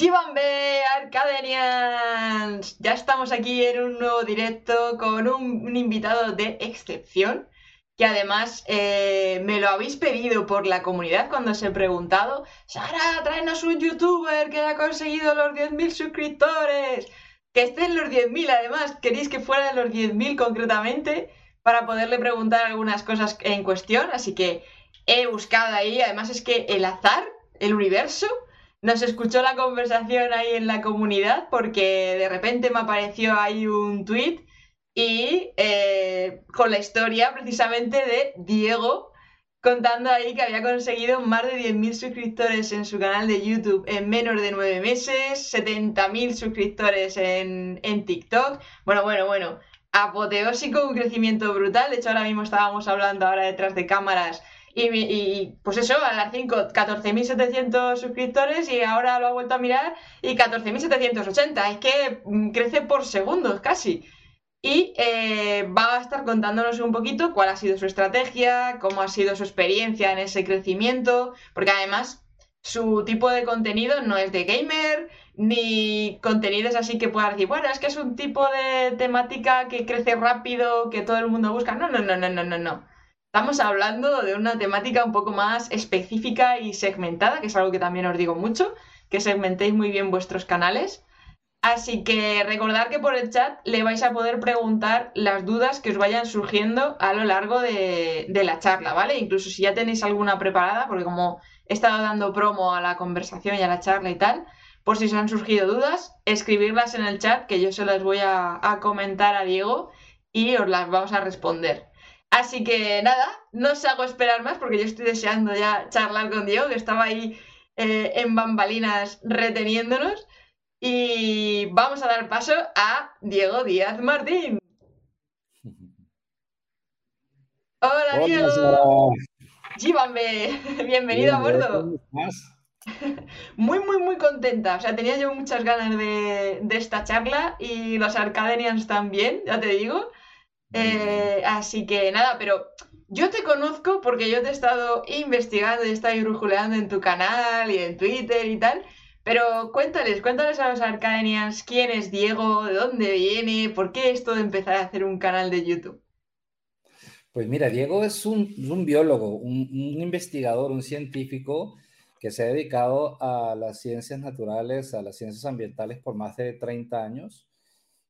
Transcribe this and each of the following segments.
Jibambe Arcadenians, ya estamos aquí en un nuevo directo con un, invitado de excepción que además eh, me lo habéis pedido por la comunidad cuando os he preguntado, Sara, tráenos un youtuber que haya conseguido los 10.000 suscriptores, que esté en los 10.000 además, queréis que fuera de los 10.000 concretamente para poderle preguntar algunas cosas en cuestión, así que he buscado ahí, además es que el azar, el universo, nos escuchó la conversación ahí en la comunidad porque de repente me apareció ahí un tweet y eh, con la historia precisamente de Diego contando ahí que había conseguido más de 10.000 suscriptores en su canal de YouTube en menos de 9 meses, 70.000 suscriptores en, en TikTok. Bueno, bueno, bueno, apoteósico, un crecimiento brutal. De hecho, ahora mismo estábamos hablando ahora detrás de cámaras y, pues eso, a las 5, 14.700 suscriptores y ahora lo ha vuelto a mirar y 14.780. Es que mm, crece por segundos casi. Y eh, va a estar contándonos un poquito cuál ha sido su estrategia, cómo ha sido su experiencia en ese crecimiento, porque además su tipo de contenido no es de gamer, ni contenidos así que pueda decir, bueno, es que es un tipo de temática que crece rápido, que todo el mundo busca. No, no, no, no, no, no, no. Estamos hablando de una temática un poco más específica y segmentada, que es algo que también os digo mucho, que segmentéis muy bien vuestros canales. Así que recordad que por el chat le vais a poder preguntar las dudas que os vayan surgiendo a lo largo de, la charla, ¿vale? Incluso si ya tenéis alguna preparada, porque como he estado dando promo a la conversación y a la charla y tal, por si os han surgido dudas, escribirlas en el chat que yo se las voy a, a comentar a Diego y os las vamos a responder. Así que nada, no os hago esperar más porque yo estoy deseando ya charlar con Diego, que estaba ahí eh, en bambalinas reteniéndonos. Y vamos a dar paso a Diego Díaz Martín. Hola, Diego. Llévame, bienvenido a bordo. Muy, muy, muy contenta. O sea, tenía yo muchas ganas de, de esta charla y los Arcadenians también, ya te digo. Eh, así que nada, pero yo te conozco porque yo te he estado investigando y he estado brujuleando en tu canal y en Twitter y tal. Pero cuéntales, cuéntales a los Arcadenians quién es Diego, de dónde viene, por qué esto de empezar a hacer un canal de YouTube. Pues mira, Diego es un, biólogo, un, un, investigador, un científico que se ha dedicado a las ciencias naturales, a las ciencias ambientales por más de 30 años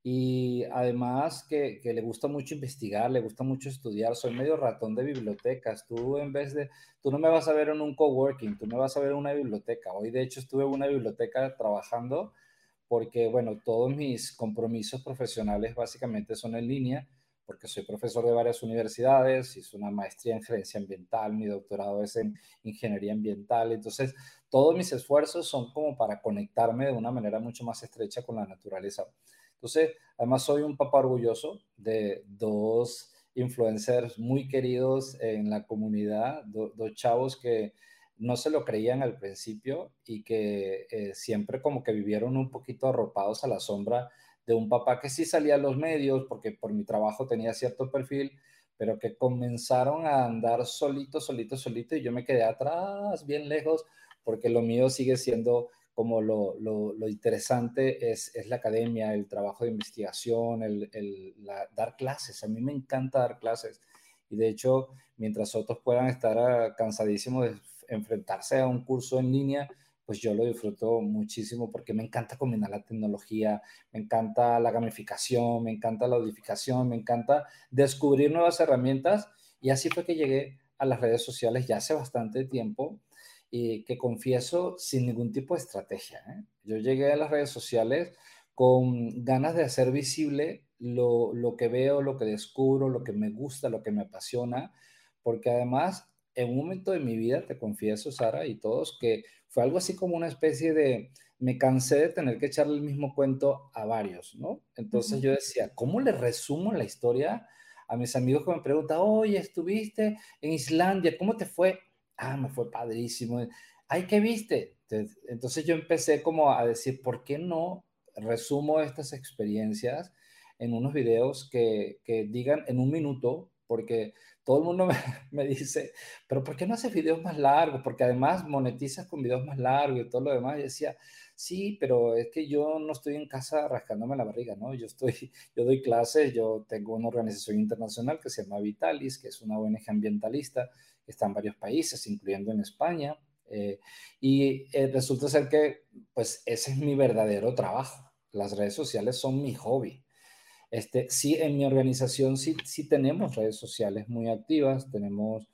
y además que, le gusta mucho investigar, le gusta mucho estudiar. Soy medio ratón de bibliotecas. Tú en vez de, tú no me vas a ver en un coworking, tú me vas a ver en una biblioteca. Hoy de hecho estuve en una biblioteca trabajando porque, bueno, todos mis compromisos profesionales básicamente son en línea porque soy profesor de varias universidades, hice una maestría en gerencia ambiental, mi doctorado es en ingeniería ambiental, entonces todos mis esfuerzos son como para conectarme de una manera mucho más estrecha con la naturaleza. Entonces, además soy un papá orgulloso de dos influencers muy queridos en la comunidad, dos chavos que no se lo creían al principio y que eh, siempre como que vivieron un poquito arropados a la sombra de un papá que sí salía a los medios porque por mi trabajo tenía cierto perfil, pero que comenzaron a andar solito, solito, solito y yo me quedé atrás, bien lejos, porque lo mío sigue siendo como lo, lo, interesante es, es, la academia, el trabajo de investigación, el, el dar clases. A mí me encanta dar clases. Y de hecho, mientras otros puedan estar ah, cansadísimos de enfrentarse a un curso en línea, pues yo lo disfruto muchísimo porque me encanta combinar la tecnología, me encanta la gamificación, me encanta la audificación, me encanta descubrir nuevas herramientas. Y así fue que llegué a las redes sociales ya hace bastante tiempo y que confieso sin ningún tipo de estrategia. ¿eh? Yo llegué a las redes sociales con ganas de hacer visible lo, lo, que veo, lo que descubro, lo que me gusta, lo que me apasiona, porque además en un momento de mi vida, te confieso, Sara, y todos, que fue algo así como una especie de, me cansé de tener que echarle el mismo cuento a varios, ¿no? Entonces yo decía, ¿cómo le resumo la historia a mis amigos que me preguntan, oye, estuviste en Islandia, ¿cómo te fue? Ah, me fue padrísimo. Ay, ¿qué viste? Entonces yo empecé como a decir, ¿por qué no resumo estas experiencias en unos videos que, que digan en un minuto? Porque todo el mundo me, dice, pero ¿por qué no haces videos más largos? Porque además monetizas con videos más largos y todo lo demás. Y decía, sí, pero es que yo no estoy en casa rascándome la barriga, ¿no? Yo estoy, yo doy clases, yo tengo una organización internacional que se llama Vitalis, que es una ONG ambientalista está en varios países, incluyendo en España. Eh, y eh, resulta ser que, pues, ese es mi verdadero trabajo. Las redes sociales son mi hobby. Este, sí, en mi organización sí, sí tenemos redes sociales muy activas, tenemos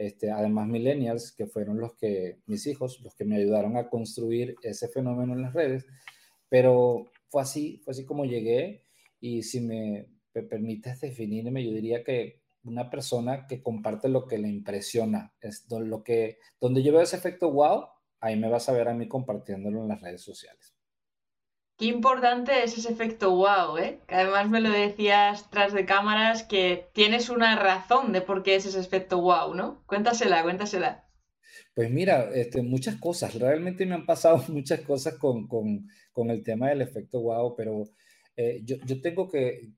este, además millennials, que fueron los que, mis hijos, los que me ayudaron a construir ese fenómeno en las redes, pero fue así, fue así como llegué y si me, permites definirme, yo diría que una persona que comparte lo que le impresiona, es lo que, donde yo veo ese efecto wow, ahí me vas a ver a mí compartiéndolo en las redes sociales. Qué importante es ese efecto wow, ¿eh? Que además me lo decías tras de cámaras que tienes una razón de por qué es ese efecto wow, ¿no? Cuéntasela, cuéntasela. Pues mira, este, muchas cosas. Realmente me han pasado muchas cosas con, con, con el tema del efecto wow, pero eh, yo, yo, tengo que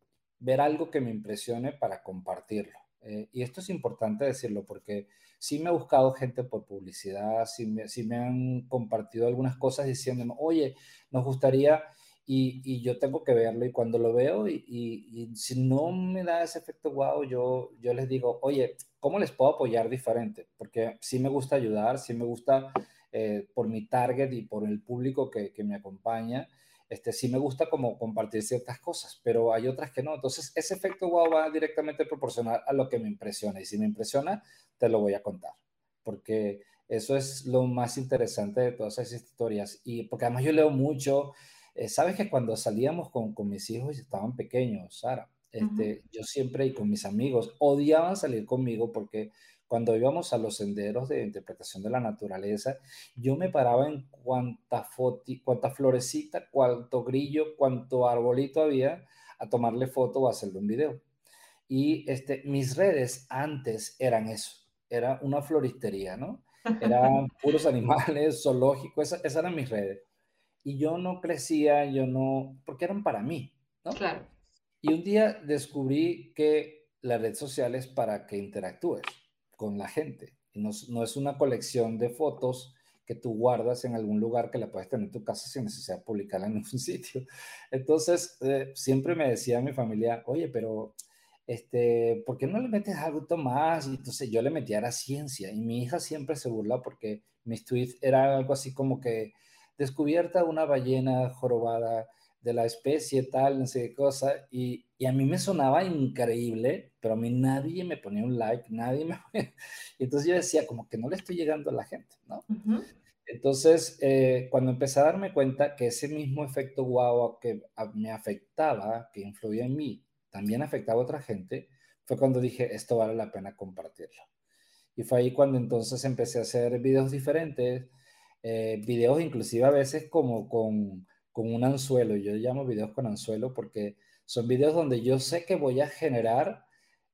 ver algo que me impresione para compartirlo. Eh, y esto es importante decirlo porque sí me ha buscado gente por publicidad, sí me, sí me han compartido algunas cosas diciéndome, oye, nos gustaría, y, y, yo tengo que verlo, y cuando lo veo, y, y, si no me da ese efecto wow, yo, yo les digo, oye, ¿cómo les puedo apoyar diferente? Porque sí me gusta ayudar, sí me gusta eh, por mi target y por el público que, que me acompaña. Este, sí me gusta como compartir ciertas cosas, pero hay otras que no. Entonces, ese efecto wow va directamente proporcional a lo que me impresiona. Y si me impresiona, te lo voy a contar. Porque eso es lo más interesante de todas esas historias. Y porque además yo leo mucho, eh, sabes que cuando salíamos con, con, mis hijos estaban pequeños, Sara, este, yo siempre y con mis amigos odiaban salir conmigo porque cuando íbamos a los senderos de interpretación de la naturaleza, yo me paraba en cuánta, cuánta florecita, cuánto grillo, cuánto arbolito había a tomarle foto o hacerle un video. Y este, mis redes antes eran eso, era una floristería, ¿no? Eran puros animales, zoológicos, esas, esas eran mis redes y yo no crecía, yo no, porque eran para mí, ¿no? Claro. Y un día descubrí que la red social es para que interactúes con la gente. Y no, es una colección de fotos que tú guardas en algún lugar que la puedes tener en tu casa sin necesidad de publicarla en un sitio. Entonces, eh, siempre me decía mi familia, oye, pero, este, ¿por qué no le metes algo más? Y entonces yo le metía a la ciencia y mi hija siempre se burla porque mis tweets eran algo así como que, descubierta una ballena jorobada de la especie tal, no sé qué cosa, y, y, a mí me sonaba increíble, pero a mí nadie me ponía un like, nadie me... Entonces yo decía, como que no le estoy llegando a la gente, ¿no? Entonces, eh, cuando empecé a darme cuenta que ese mismo efecto guau que me afectaba, que influía en mí, también afectaba a otra gente, fue cuando dije, esto vale la pena compartirlo. Y fue ahí cuando entonces empecé a hacer videos diferentes, eh, videos inclusive a veces como con, con un anzuelo. Yo llamo videos con anzuelo porque son videos donde yo sé que voy a generar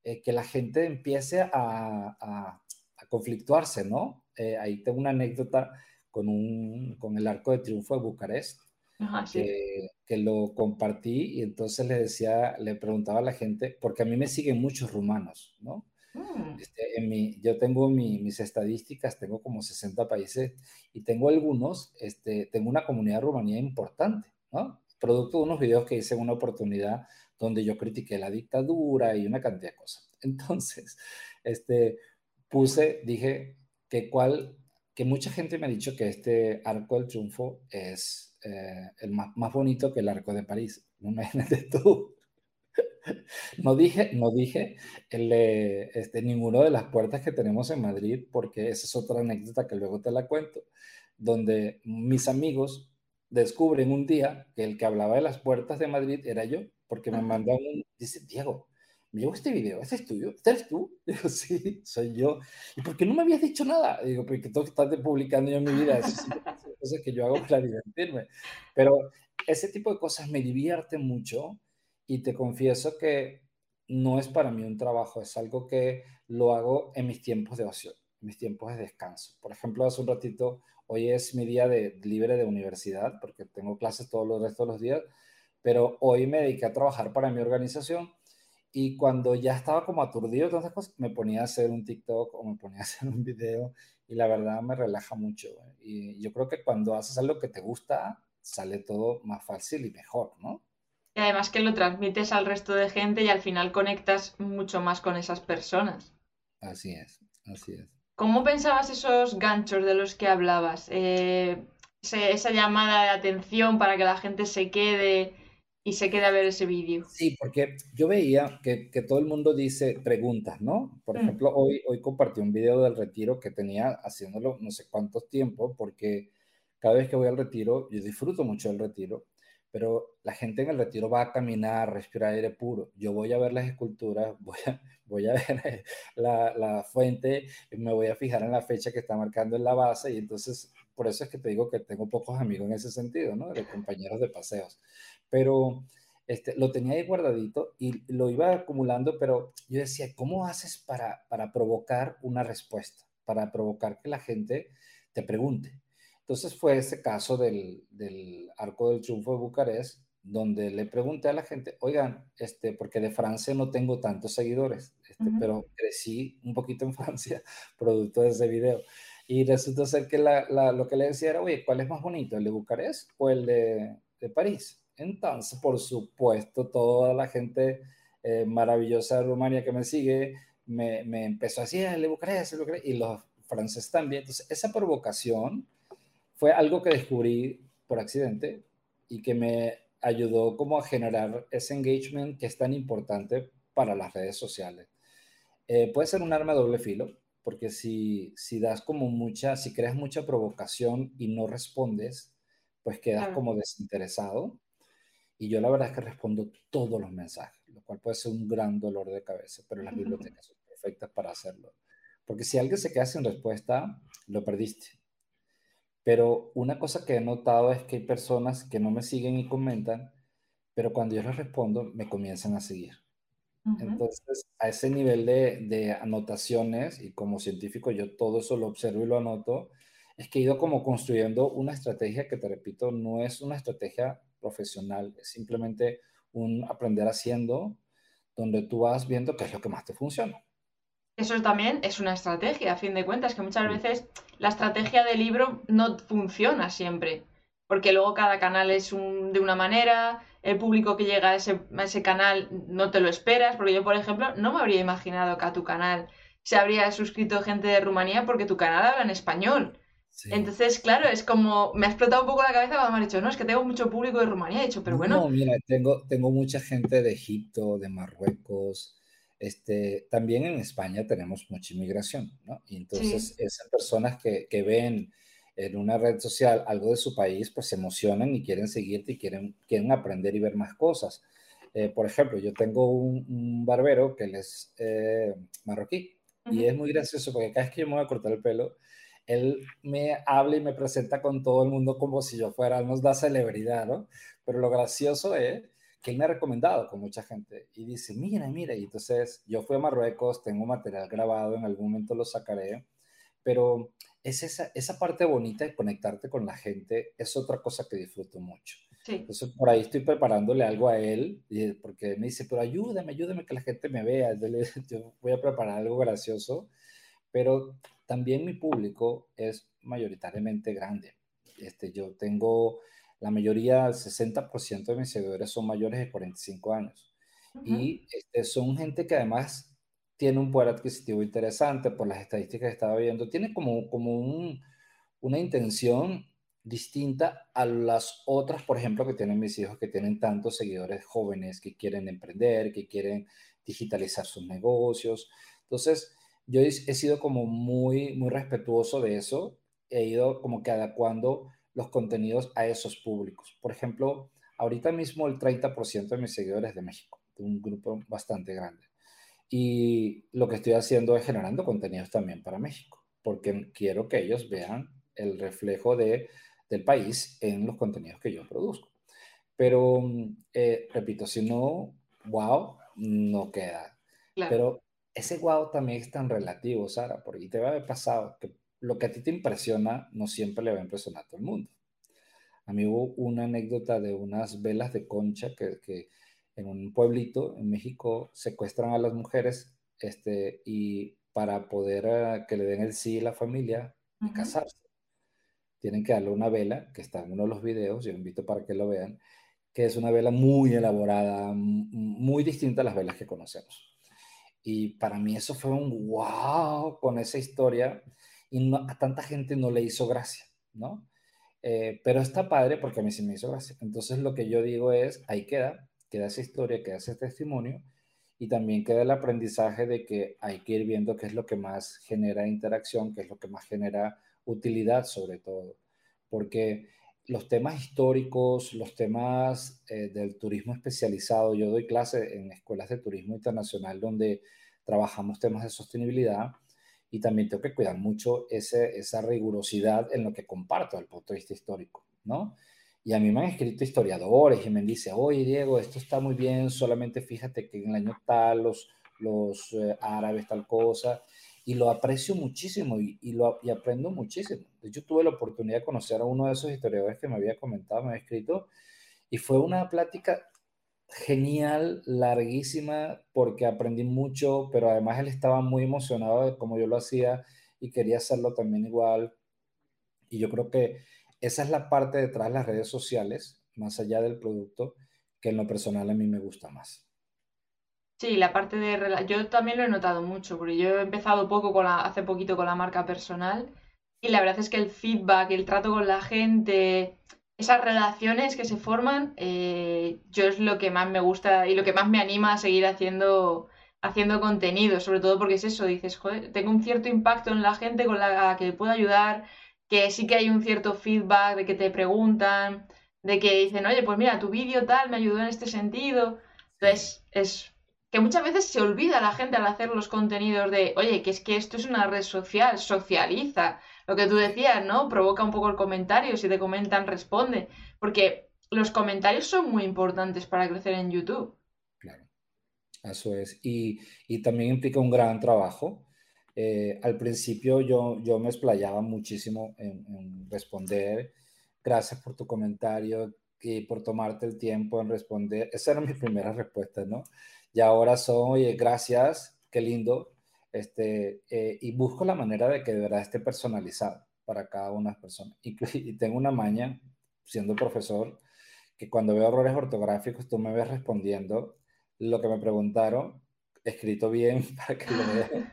eh, que la gente empiece a, a, a conflictuarse, ¿no? Eh, ahí tengo una anécdota con, un, con el Arco de Triunfo de Bucarest, Ajá, sí. que, que, lo compartí y entonces le decía, le preguntaba a la gente, porque a mí me siguen muchos rumanos, ¿no? Mm. Este, yo tengo mi, mis estadísticas, tengo como 60 países y tengo algunos, este, tengo una comunidad rumanía importante, ¿no? Producto de unos videos que hice en una oportunidad donde yo critiqué la dictadura y una cantidad de cosas. Entonces, este, puse, dije que cuál, que mucha gente me ha dicho que este Arco del Triunfo es eh, el más, más bonito que el Arco de París. Imagínate tú. No dije, no dije el, este, ninguno de las puertas que tenemos en Madrid, porque esa es otra anécdota que luego te la cuento, donde mis amigos descubren un día que el que hablaba de las puertas de Madrid era yo, porque me mandaron un, dice, Diego, me llegó este video, ¿este es tuyo? ¿Este eres tú? Digo, sí, soy yo. ¿Y por qué no me habías dicho nada? Digo, porque todo estás publicando yo en mi vida, eso cosas que yo hago para divertirme. Pero ese tipo de cosas me divierten mucho y te confieso que no es para mí un trabajo, es algo que lo hago en mis tiempos de ocio, mis tiempos de descanso. Por ejemplo, hace un ratito, hoy es mi día de, libre de universidad, porque tengo clases todos los restos de los días, pero hoy me dediqué a trabajar para mi organización Y cuando ya estaba como aturdido de cosas, me ponía a hacer un TikTok o me ponía a hacer un video y la verdad me relaja mucho. Y yo creo que cuando haces algo que te gusta, sale todo más fácil y mejor, ¿no? Y además que lo transmites al resto de gente y al final conectas mucho más con esas personas. Así es, así es. ¿Cómo pensabas esos ganchos de los que hablabas? Eh, esa llamada de atención para que la gente se quede y se quede a ver ese vídeo. Sí, porque yo veía que, que, todo el mundo dice preguntas, ¿no? Por mm. ejemplo, hoy, hoy compartí un video del retiro que tenía haciéndolo no sé cuántos tiempos, porque cada vez que voy al retiro, yo disfruto mucho del retiro, pero la gente en el retiro va a caminar, respirar aire puro. Yo voy a ver las esculturas, voy a, voy a ver la, la fuente, me voy a fijar en la fecha que está marcando en la base y entonces por eso es que te digo que tengo pocos amigos en ese sentido, ¿no? De compañeros de paseos. Pero este, lo tenía ahí guardadito y lo iba acumulando, pero yo decía, ¿cómo haces para, para provocar una respuesta? Para provocar que la gente te pregunte. Entonces fue ese caso del, del Arco del Triunfo de Bucarest, donde le pregunté a la gente, oigan, este, porque de Francia no tengo tantos seguidores, este, pero crecí un poquito en Francia producto de ese video. Y resultó ser que lo que le decía era, oye, ¿cuál es más bonito, el de Bucarest o el de, de París? Entonces, por supuesto, toda la gente eh, maravillosa de Rumania que me sigue me, me empezó a decir, ah, el de Bucarest, el de Bucarest, y los franceses también. Entonces, esa provocación fue algo que descubrí por accidente y que me ayudó como a generar ese engagement que es tan importante para las redes sociales. Eh, puede ser un arma de doble filo, porque si, si das como mucha, si creas mucha provocación y no respondes, pues quedas como desinteresado. Y yo la verdad es que respondo todos los mensajes, lo cual puede ser un gran dolor de cabeza, pero las bibliotecas son perfectas para hacerlo. Porque si alguien se queda sin respuesta, lo perdiste. Pero una cosa que he notado es que hay personas que no me siguen y comentan, pero cuando yo les respondo, me comienzan a seguir. Entonces, a ese nivel de, de, anotaciones, y como científico yo todo eso lo observo y lo anoto, es que he ido como construyendo una estrategia que, te repito, no es una estrategia profesional, es simplemente un aprender haciendo, donde tú vas viendo qué es lo que más te funciona. Eso también es una estrategia, a fin de cuentas, que muchas veces la estrategia del libro no funciona siempre, porque luego cada canal es un, de una manera, el público que llega a ese, ese, canal no te lo esperas, porque yo, por ejemplo, no me habría imaginado que a tu canal se habría suscrito gente de Rumanía porque tu canal habla en español. Entonces, claro, es como, me ha explotado un poco la cabeza cuando me han dicho, no, es que tengo mucho público de Rumanía, he dicho, pero bueno. No, mira, tengo, tengo mucha gente de Egipto, de Marruecos, este, también en España tenemos mucha inmigración, ¿no? Y entonces esas personas que, que ven en una red social algo de su país, pues se emocionan y quieren seguirte y quieren, quieren aprender y ver más cosas. Eh, por ejemplo, yo tengo un, barbero que él es eh, marroquí y es muy gracioso porque cada vez que yo me voy a cortar el pelo, él me habla y me presenta con todo el mundo como si yo fuera, él nos da celebridad, ¿no? Pero lo gracioso es que él me ha recomendado con mucha gente y dice, mira, mira, y entonces yo fui a Marruecos, tengo material grabado, en algún momento lo sacaré, pero es esa, esa parte bonita de conectarte con la gente, es otra cosa que disfruto mucho. Entonces, por ahí estoy preparándole algo a él, porque me dice, pero ayúdame, ayúdame que la gente me vea. Yo voy a preparar algo gracioso, pero también mi público es mayoritariamente grande. Este, yo tengo la mayoría, el 60% de mis seguidores son mayores de 45 años. Y este, son gente que además tiene un poder adquisitivo interesante por las estadísticas que estaba viendo, tiene como, como un, una intención distinta a las otras, por ejemplo, que tienen mis hijos, que tienen tantos seguidores jóvenes que quieren emprender, que quieren digitalizar sus negocios. Entonces, yo he, sido como muy, muy respetuoso de eso, he ido como que adecuando los contenidos a esos públicos. Por ejemplo, ahorita mismo el 30% de mis seguidores de México, de un grupo bastante grande. Y lo que estoy haciendo es generando contenidos también para México, porque quiero que ellos vean el reflejo de, del país en los contenidos que yo produzco. Pero, eh, repito, si no, wow, no queda. Pero ese wow también es tan relativo, Sara, porque te va a haber pasado que lo que a ti te impresiona no siempre le va a impresionar a todo el mundo. A mí hubo una anécdota de unas velas de concha que, que en un pueblito en México, secuestran a las mujeres este, y para poder eh, que le den el sí a la familia y casarse. Tienen que darle una vela, que está en uno de los videos, yo invito para que lo vean, que es una vela muy elaborada, muy distinta a las velas que conocemos. Y para mí eso fue un wow con esa historia y a tanta gente no le hizo gracia, ¿no? Eh, pero está padre porque a mí sí me hizo gracia. Entonces lo que yo digo es, ahí queda, queda esa historia, queda ese testimonio y también queda el aprendizaje de que hay que ir viendo qué es lo que más genera interacción, qué es lo que más genera utilidad sobre todo. Porque los temas históricos, los temas eh, del turismo especializado, yo doy clase en escuelas de turismo internacional donde trabajamos temas de sostenibilidad y también tengo que cuidar mucho ese, esa rigurosidad en lo que comparto desde el punto de vista histórico, ¿no? Y a mí me han escrito historiadores y me dicen, oye Diego, esto está muy bien, solamente fíjate que en el año tal los, los eh, árabes tal cosa, y lo aprecio muchísimo y, y, lo, y aprendo muchísimo. De hecho, tuve la oportunidad de conocer a uno de esos historiadores que me había comentado, me había escrito, y fue una plática genial, larguísima, porque aprendí mucho, pero además él estaba muy emocionado de cómo yo lo hacía y quería hacerlo también igual. Y yo creo que esa es la parte detrás de las redes sociales, más allá del producto, que en lo personal a mí me gusta más. Sí, la parte de... Yo también lo he notado mucho, porque yo he empezado poco con la... hace poquito con la marca personal y la verdad es que el feedback, el trato con la gente, esas relaciones que se forman, eh, yo es lo que más me gusta y lo que más me anima a seguir haciendo, haciendo contenido, sobre todo porque es eso, dices, joder, tengo un cierto impacto en la gente con la que puedo ayudar, que sí que hay un cierto feedback de que te preguntan, de que dicen, oye, pues mira, tu vídeo tal me ayudó en este sentido. Entonces, es que muchas veces se olvida la gente al hacer los contenidos de, oye, que es que esto es una red social, socializa, lo que tú decías, ¿no? Provoca un poco el comentario, si te comentan, responde. Porque los comentarios son muy importantes para crecer en YouTube. Claro, eso es. Y, también implica un gran trabajo. Eh, al principio yo, yo me explayaba muchísimo en, responder. Gracias por tu comentario y por tomarte el tiempo en responder. Esa era mi primera respuesta, ¿no? Y ahora son, oye, gracias, qué lindo, este, eh, y busco la manera de que de verdad esté personalizado para cada una de las personas. Y, y, tengo una maña, siendo profesor, que cuando veo errores ortográficos, tú me ves respondiendo lo que me preguntaron, escrito bien para que lo vean.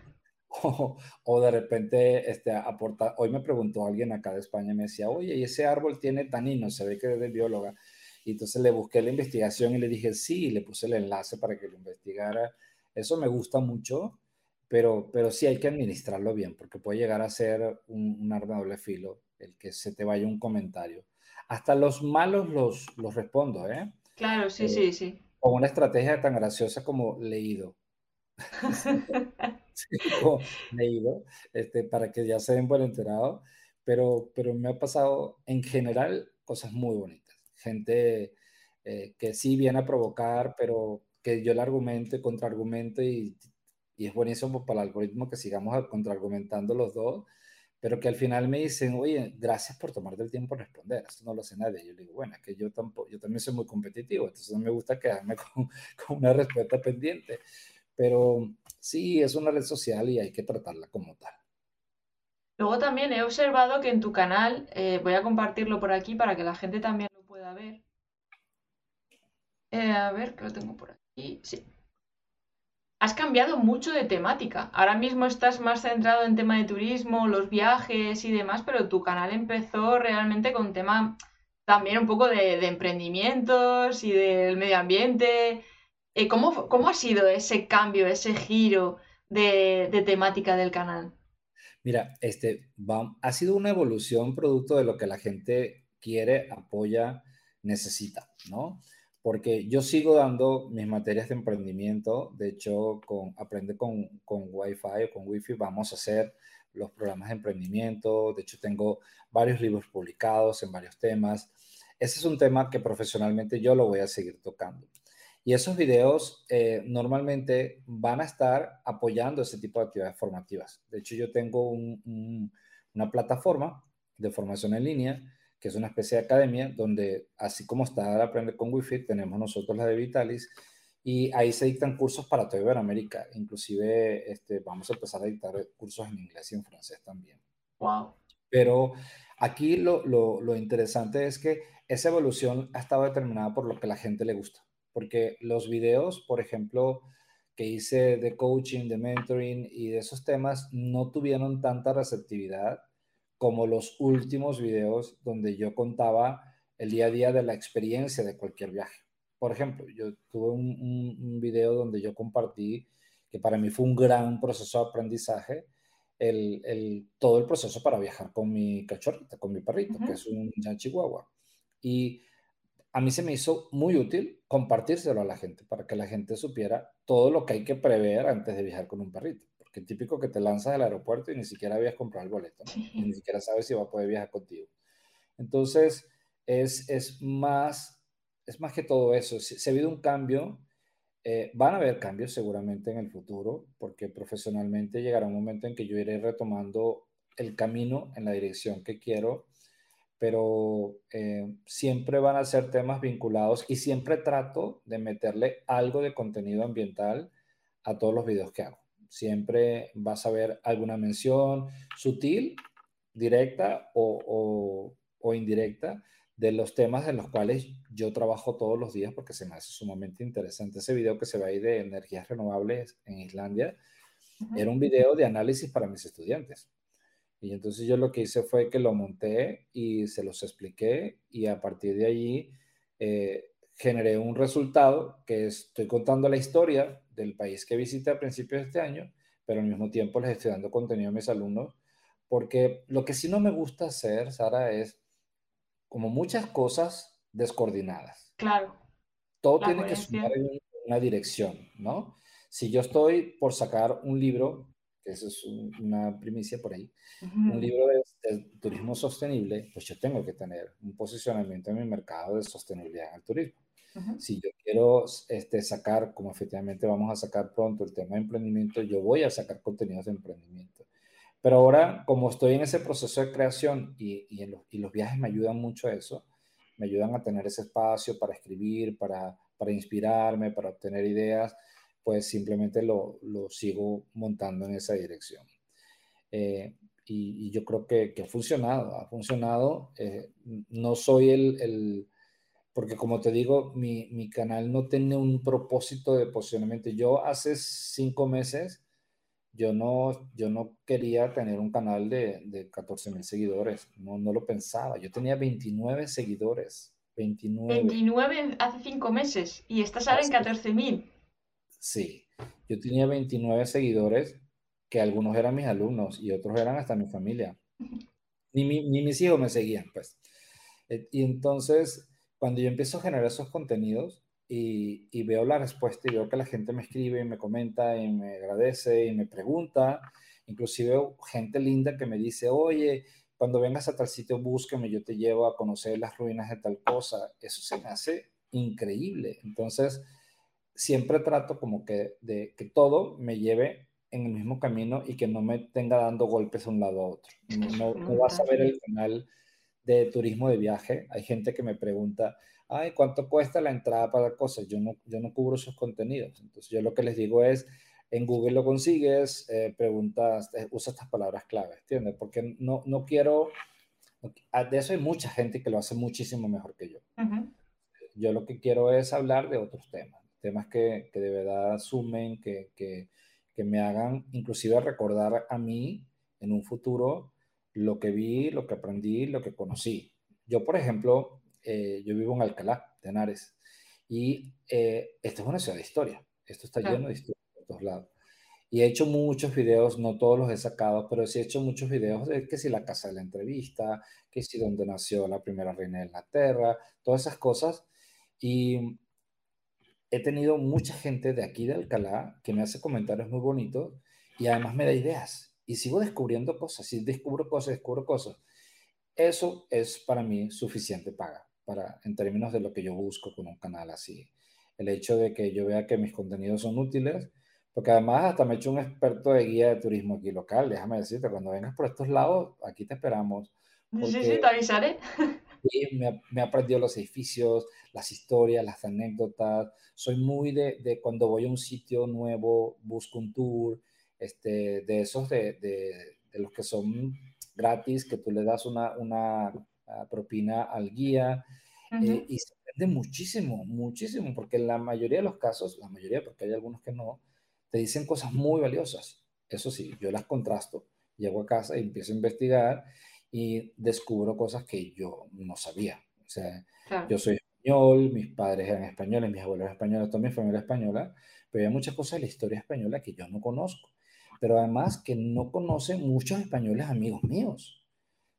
O, o, de repente este, aporta, hoy me preguntó alguien acá de España, me decía, oye, ¿y ese árbol tiene tanino? Se ve que es de bióloga. Y entonces le busqué la investigación y le dije sí, y le puse el enlace para que lo investigara. Eso me gusta mucho pero, pero sí hay que administrarlo bien, porque puede llegar a ser un, un arma de doble filo el que se te vaya un comentario. Hasta los malos los, los respondo, ¿eh? Claro, sí, sí, sí. Con una estrategia tan graciosa como leído. sí, leído, este, para que ya se den por enterado. Pero, pero me ha pasado en general cosas muy bonitas. Gente eh, que sí viene a provocar, pero que yo le argumento y contraargumento y y es buenísimo para el algoritmo que sigamos contraargumentando los dos, pero que al final me dicen, oye, gracias por tomarte el tiempo de responder, esto no lo hace nadie. Yo le digo, bueno, es que yo, tampoco, yo también soy muy competitivo, entonces no me gusta quedarme con, con una respuesta pendiente, pero sí, es una red social y hay que tratarla como tal. Luego también he observado que en tu canal, eh, voy a compartirlo por aquí para que la gente también lo pueda ver. Eh, a ver, que lo tengo por aquí. Sí has cambiado mucho de temática. Ahora mismo estás más centrado en tema de turismo, los viajes y demás, pero tu canal empezó realmente con tema también un poco de, emprendimientos y del medio ambiente. Eh, ¿Cómo, ¿Cómo, ha sido ese cambio, ese giro de, temática del canal? Mira, este, ha sido una evolución producto de lo que la gente quiere, apoya, necesita, ¿no? Porque yo sigo dando mis materias de emprendimiento, de hecho, Aprende con, con Wi-Fi o con Wi-Fi vamos a hacer los programas de emprendimiento, de hecho tengo varios libros publicados en varios temas. Ese es un tema que profesionalmente yo lo voy a seguir tocando. Y esos videos eh, normalmente van a estar apoyando ese tipo de actividades formativas. De hecho, yo tengo una plataforma de formación en línea que es una especie de academia donde, así como está Aprender con Wi-Fi, tenemos nosotros la de Vitalis, Y ahí se dictan cursos para toda Iberoamérica. Inclusive este, vamos a empezar a dictar cursos en inglés y en francés también. Wow. Pero aquí lo, lo, lo interesante es que esa evolución ha estado determinada por lo que a la gente le gusta. Porque los videos, por ejemplo, que hice de coaching, de mentoring y de esos temas, no tuvieron tanta receptividad como los últimos videos donde yo contaba el día a día de la experiencia de cualquier viaje. Por ejemplo, yo tuve un, un, video donde yo compartí que para mí fue un gran proceso de aprendizaje, el, el, todo el proceso para viajar con mi cachorrita, con mi perrito, que es un Jan Chihuahua. Y a mí se me hizo muy útil compartírselo a la gente para que la gente supiera todo lo que hay que prever antes de viajar con un perrito. Porque es típico que te lanzas del aeropuerto y ni siquiera habías comprado el boleto, y ni siquiera sabes si va a poder viajar contigo. Entonces, es, es, más, es más que todo eso. Si, ha habido un cambio, eh, van a haber cambios seguramente en el futuro, porque profesionalmente llegará un momento en que yo iré retomando el camino en la dirección que quiero, pero eh, siempre van a ser temas vinculados y siempre trato de meterle algo de contenido ambiental a todos los videos que hago. Siempre vas a ver alguna mención sutil, directa o, o indirecta de los temas en los cuales yo trabajo todos los días porque se me hace sumamente interesante. Ese video que se ve ahí de energías renovables en Islandia era un video de análisis para mis estudiantes. Y entonces yo lo que hice fue que lo monté y se los expliqué y a partir de allí eh, generé un resultado que estoy contando la historia del país que visité a principios de este año, pero al mismo tiempo les estoy dando contenido a mis alumnos porque lo que sí no me gusta hacer, Sara, es como muchas cosas descoordinadas. Claro. Todo tiene que sumar en una dirección, ¿no? Si yo estoy por sacar un libro, que eso es una primicia por ahí, un libro de, turismo sostenible, pues yo tengo que tener un posicionamiento en mi mercado de sostenibilidad en el turismo. Si yo quiero este, sacar, como efectivamente vamos a sacar pronto el tema de emprendimiento, yo voy a sacar contenidos de emprendimiento. Pero ahora, como estoy en ese proceso de creación y, y, los, y, los, viajes me ayudan mucho a eso, me ayudan a tener ese espacio para escribir, para, para inspirarme, para obtener ideas, pues simplemente lo, lo sigo montando en esa dirección. Eh, y, y, yo creo que, que, ha funcionado, ha funcionado. Eh, no soy el, el, porque como te digo, mi, mi canal no tiene un propósito de posicionamiento. Yo hace cinco meses yo no, yo no quería tener un canal de, de 14 mil seguidores, no, no lo pensaba. Yo tenía 29 seguidores. 29. 29 hace cinco meses y estás ahora en 14 mil. Sí, yo tenía 29 seguidores que algunos eran mis alumnos y otros eran hasta mi familia. Ni, ni mis hijos me seguían, pues. Eh, y entonces, cuando yo empiezo a generar esos contenidos, y, veo la respuesta y veo que la gente me escribe y me comenta y me agradece y me pregunta. Inclusive gente linda que me dice, oye, cuando vengas a tal sitio, búsqueme, yo te llevo a conocer las ruinas de tal cosa. Eso se me hace increíble. Entonces, siempre trato como que de que todo me lleve en el mismo camino y que no me tenga dando golpes de un lado a otro. No, no vas a ver el canal de turismo de viaje. Hay gente que me pregunta, ay, ¿cuánto cuesta la entrada para cosas? Yo no, yo no cubro esos contenidos. Entonces, yo lo que les digo es, en Google lo consigues, eh, preguntas, eh, usa estas palabras clave, ¿entiendes? Porque no, no quiero, ah, de eso hay mucha gente que lo hace muchísimo mejor que yo. Yo lo que quiero es hablar de otros temas, temas que, que de verdad sumen, que, que, que me hagan inclusive recordar a mí en un futuro lo que vi, lo que aprendí, lo que conocí. Yo, por ejemplo, eh, yo vivo en Alcalá, de Henares, y eh, esta es una ciudad de historia. Esto está lleno de historia por todos lados. Y he hecho muchos videos, no todos los he sacado, pero sí he hecho muchos videos de que si la casa de la entrevista, que si donde nació la primera reina de Inglaterra, todas esas cosas. Y he tenido mucha gente de aquí de Alcalá que me hace comentarios muy bonitos y además me da ideas. Y sigo descubriendo cosas, y descubro cosas, descubro cosas. Eso es para mí suficiente paga para, en términos de lo que yo busco con un canal así. El hecho de que yo vea que mis contenidos son útiles, porque además hasta me he hecho un experto de guía de turismo aquí local. Déjame decirte, cuando vengas por estos lados, aquí te esperamos. Sí, sí, te avisaré. me, me aprendido los edificios, las historias, las anécdotas. Soy muy de, de, cuando voy a un sitio nuevo, busco un tour, este, de esos de, de, de los que son gratis, que tú le das una, una ah, propina al guía. Uh -huh. eh, y se aprende muchísimo, muchísimo, porque en la mayoría de los casos, la mayoría, porque hay algunos que no, te dicen cosas muy valiosas. Eso sí, yo las contrasto. Llego a casa y empiezo a investigar y descubro cosas que yo no sabía. O sea, claro. yo soy español, mis padres eran españoles, mis abuelos españoles, toda mi familia española, pero hay muchas cosas de la historia española que yo no conozco. Pero además que no conocen muchos españoles amigos míos.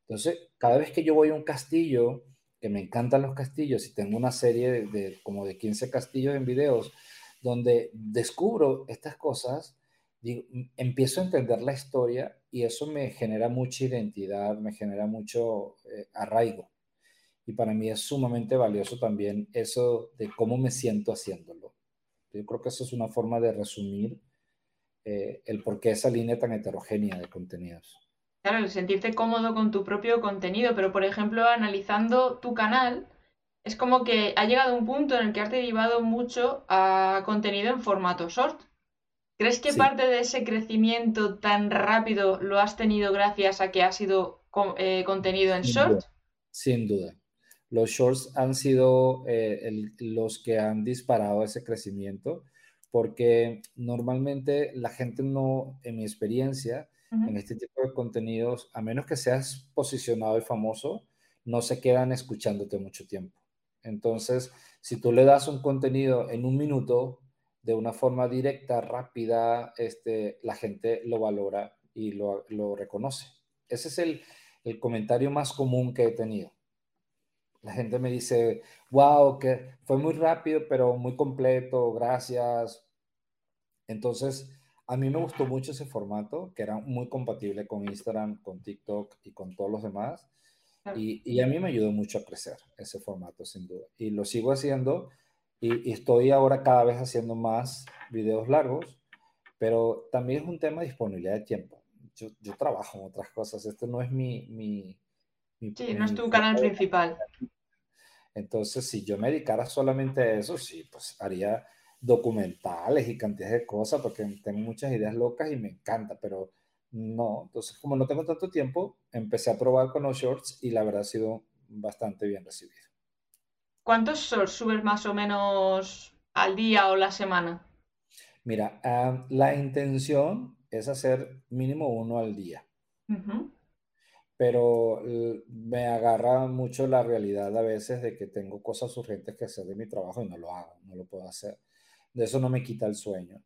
Entonces, cada vez que yo voy a un castillo, que me encantan los castillos y tengo una serie de, de como de 15 castillos en videos, donde descubro estas cosas, digo, empiezo a entender la historia y eso me genera mucha identidad, me genera mucho eh, arraigo. Y para mí es sumamente valioso también eso de cómo me siento haciéndolo. Yo creo que eso es una forma de resumir eh, el por qué esa línea tan heterogénea de contenidos. Claro, el sentirte cómodo con tu propio contenido, pero por ejemplo, analizando tu canal, es como que ha llegado un punto en el que has derivado mucho a contenido en formato short. ¿Crees que sí. parte de ese crecimiento tan rápido lo has tenido gracias a que ha sido eh, contenido en sin short? Duda, sin duda. Los shorts han sido eh, el, los que han disparado ese crecimiento porque normalmente la gente no, en mi experiencia, uh -huh. en este tipo de contenidos, a menos que seas posicionado y famoso, no se quedan escuchándote mucho tiempo. Entonces, si tú le das un contenido en un minuto, de una forma directa, rápida, este, la gente lo valora y lo, lo reconoce. Ese es el, el, comentario más común que he tenido. La gente me dice, wow, que fue muy rápido, pero muy completo, gracias. Entonces, a mí me gustó mucho ese formato, que era muy compatible con Instagram, con TikTok y con todos los demás. Y, y, a mí me ayudó mucho a crecer ese formato, sin duda. Y lo sigo haciendo y, y, estoy ahora cada vez haciendo más videos largos, pero también es un tema de disponibilidad de tiempo. Yo, yo trabajo en otras cosas, este no es mi... mi, mi sí, no es tu canal principal. Entonces, si yo me dedicara solamente a eso, sí, pues haría documentales y cantidad de cosas, porque tengo muchas ideas locas y me encanta, pero no, entonces como no tengo tanto tiempo, empecé a probar con los shorts y la verdad ha sido bastante bien recibido. ¿Cuántos shorts subes más o menos al día o la semana? Mira, uh, la intención es hacer mínimo uno al día. Uh -huh. Pero me agarra mucho la realidad a veces de que tengo cosas urgentes que hacer de mi trabajo y no lo hago, no lo puedo hacer. De eso no me quita el sueño.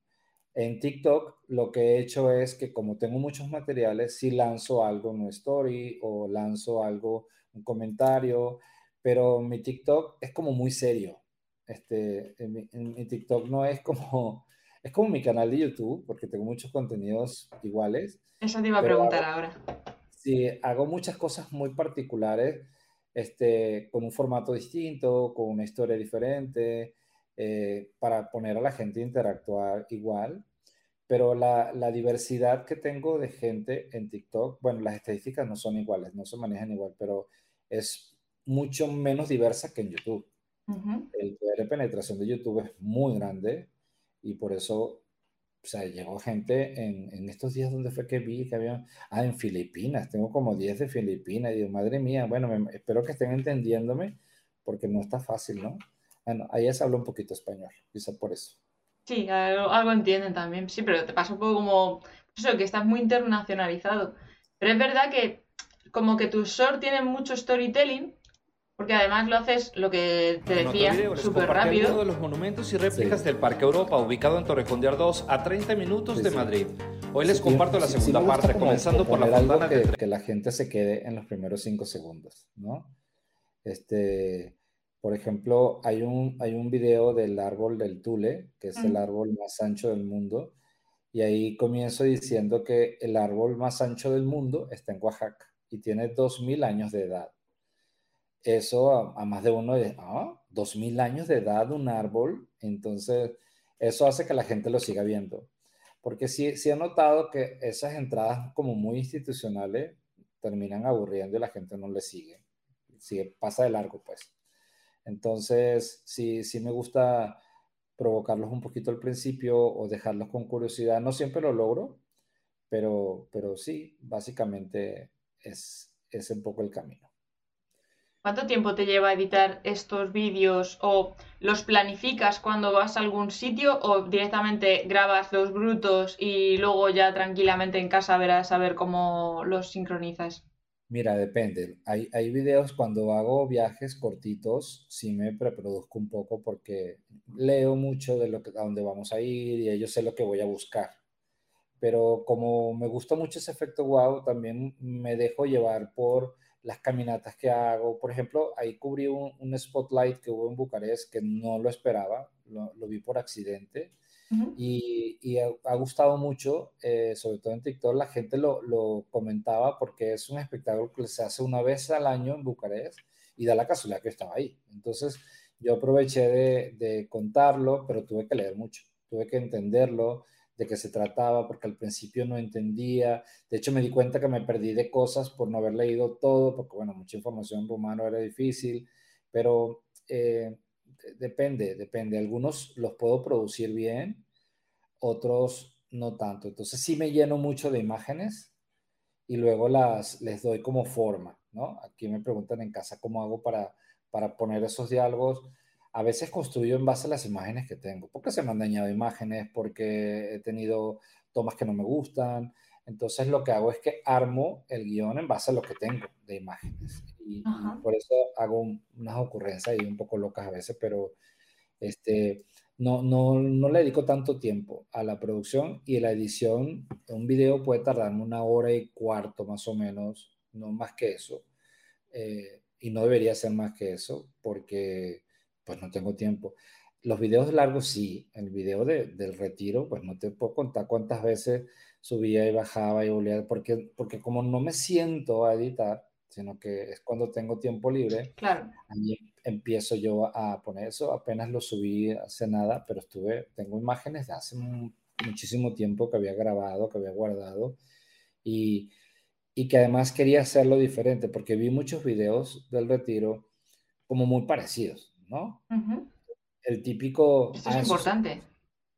En TikTok lo que he hecho es que como tengo muchos materiales, sí lanzo algo en una story o lanzo algo, un comentario, pero mi TikTok es como muy serio. Este, en mi, en mi TikTok no es como, es como mi canal de YouTube, porque tengo muchos contenidos iguales. Eso te iba a preguntar hago, ahora. Sí, hago muchas cosas muy particulares, este, con un formato distinto, con una historia diferente, eh, para poner a la gente a interactuar igual, pero la, la, diversidad que tengo de gente en TikTok, bueno, las estadísticas no son iguales, no se manejan igual, pero es mucho menos diversa que en YouTube. Uh -huh. El poder de penetración de YouTube es muy grande y por eso, o sea, llegó gente en, en estos días donde fue que vi que había, ah, en Filipinas, tengo como 10 de Filipinas, y digo, madre mía, bueno, me, espero que estén entendiéndome porque no está fácil, ¿no? Bueno, ahí se habla un poquito español, quizá por eso. Sí, algo, algo, entienden también, sí, pero te pasa un poco como, eso, que estás muy internacionalizado. Pero es verdad que como que tu short tiene mucho storytelling, porque además lo haces, lo que te decía, súper rápido. uno de los monumentos y réplicas sí. del Parque Europa, ubicado en Torrejón de Ardoz, a 30 minutos sí, de Madrid. Hoy les comparto la segunda parte, comenzando por la fontana que, de... Que la gente se quede en los primeros 5 segundos, ¿no? Este por ejemplo, hay un, hay un video del árbol del Tule, que es el árbol más ancho del mundo, y ahí comienzo diciendo que el árbol más ancho del mundo está en Oaxaca y tiene 2.000 años de edad. Eso a, a más de uno de, ah, 2.000 años de edad un árbol, entonces eso hace que la gente lo siga viendo. Porque sí, sí he notado que esas entradas como muy institucionales terminan aburriendo y la gente no le sigue sigue, pasa de largo, pues. Entonces, sí, sí me gusta provocarlos un poquito al principio o dejarlos con curiosidad. No siempre lo logro, pero, pero sí, básicamente es, es un poco el camino. ¿Cuánto tiempo te lleva editar estos vídeos o los planificas cuando vas a algún sitio o directamente grabas los brutos y luego ya tranquilamente en casa verás a ver cómo los sincronizas? Mira, depende. Hay, hay videos cuando hago viajes cortitos, sí me preproduzco un poco porque leo mucho de lo que, a dónde vamos a ir y yo sé lo que voy a buscar. Pero como me gusta mucho ese efecto wow, también me dejo llevar por las caminatas que hago. Por ejemplo, ahí cubrí un, spotlight que hubo en Bucarest que no lo esperaba, lo vi por accidente y, ha, gustado mucho, eh, sobre todo en TikTok, la gente lo, lo, comentaba porque es un espectáculo que se hace una vez al año en Bucarest y da la casualidad que estaba ahí. Entonces yo aproveché de, de contarlo, pero tuve que leer mucho, tuve que entenderlo, de qué se trataba, porque al principio no entendía. De hecho, me di cuenta que me perdí de cosas por no haber leído todo, porque, bueno, mucha información en rumano era difícil, pero eh, depende, depende. Algunos los puedo producir bien, otros no tanto. Entonces sí me lleno mucho de imágenes y luego las les doy como forma, ¿no? Aquí me preguntan en casa cómo hago para, para poner esos diálogos. A veces construyo en base a las imágenes que tengo, porque se me han dañado imágenes, porque he tenido tomas que no me gustan. Entonces lo que hago es que armo el guion en base a lo que tengo de imágenes y, por eso hago unas ocurrencias ahí un poco locas a veces, pero este, no, no, no le dedico tanto tiempo a la producción y la edición. Un video puede tardarme una hora y cuarto más o menos, no más que eso. Eh, y no debería ser más que eso porque pues no tengo tiempo. Los videos largos sí, el video de, del retiro, pues no te puedo contar cuántas veces subía y bajaba y volvía, porque, porque como no me siento a editar, sino que es cuando tengo tiempo libre. Claro. Ahí empiezo yo a poner eso. Apenas lo subí hace nada, pero estuve, tengo imágenes de hace muchísimo tiempo que había grabado, que había guardado y, y que además quería hacerlo diferente porque vi muchos videos del retiro como muy parecidos, ¿no? El típico... Eso es ah, importante.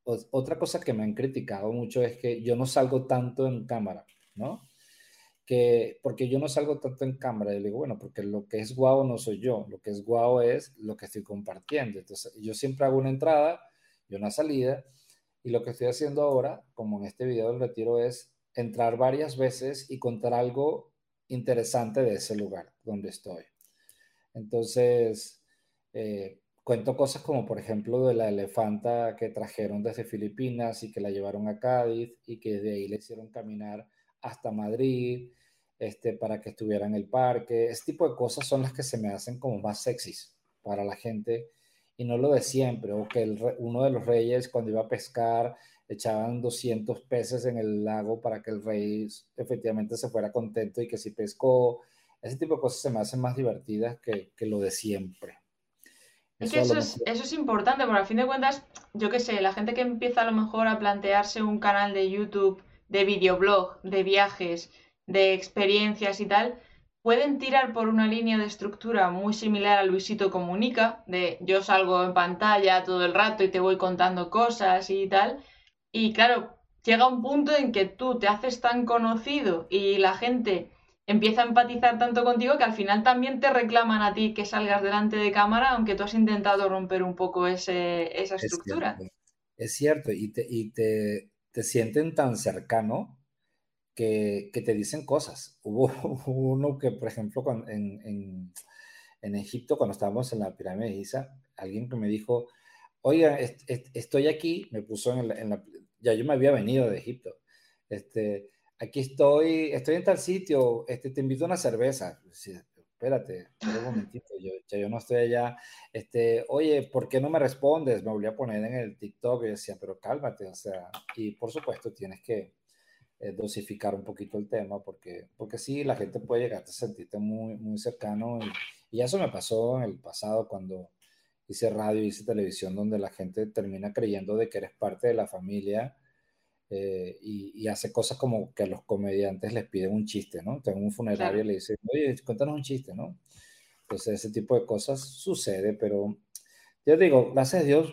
Otra cosa que me han criticado mucho es que yo no salgo tanto en cámara, ¿no? que, porque yo no salgo tanto en cámara, y le digo, bueno, porque lo que es guau no soy yo, lo que es guau es lo que estoy compartiendo. Entonces, yo siempre hago una entrada y una salida, y lo que estoy haciendo ahora, como en este video del retiro, es entrar varias veces y contar algo interesante de ese lugar donde estoy. Entonces, eh, cuento cosas como, por ejemplo, de la elefanta que trajeron desde Filipinas y que la llevaron a Cádiz y que de ahí le hicieron caminar hasta Madrid, este, para que estuviera en el parque. Ese tipo de cosas son las que se me hacen como más sexys para la gente y no lo de siempre, o que uno de los reyes cuando iba a pescar echaban 200 peces en el lago para que el rey efectivamente se fuera contento y que si pescó, ese tipo de cosas se me hacen más divertidas que, que lo de siempre. Es que eso es, eso es importante, porque al fin de cuentas, yo qué sé, la gente que empieza a lo mejor a plantearse un canal de YouTube de videoblog, de viajes, de experiencias y tal, pueden tirar por una línea de estructura muy similar a Luisito Comunica, de yo salgo en pantalla todo el rato y te voy contando cosas y tal. Y claro, llega un punto en que tú te haces tan conocido y la gente empieza a empatizar tanto contigo que al final también te reclaman a ti que salgas delante de cámara, aunque tú has intentado romper un poco ese, esa estructura. Es cierto, y, te, y te, te sienten tan cercano que, que te dicen cosas. Hubo, uno que, por ejemplo, en, en, en, Egipto, cuando estábamos en la pirámide de Giza, alguien que me dijo, oiga, estoy aquí, me puso en la, en la, ya yo me había venido de Egipto, este, aquí estoy, estoy en tal sitio, este, te invito a una cerveza. espérate, un momentito, yo no estoy allá. Este, oye, ¿por qué no me respondes? Me volví a poner en el TikTok y decía, pero cálmate, o sea, y por supuesto tienes que eh, dosificar un poquito el tema, porque, porque sí, la gente puede llegar a sentirte muy, muy cercano y, y eso me pasó en el pasado cuando hice radio, hice televisión, donde la gente termina creyendo de que eres parte de la familia eh, y, hace cosas como que a los comediantes les piden un chiste, ¿no? Tengo un funerario y le dicen, oye, cuéntanos un chiste, ¿no? Entonces, ese tipo de cosas sucede, pero yo digo, gracias a Dios,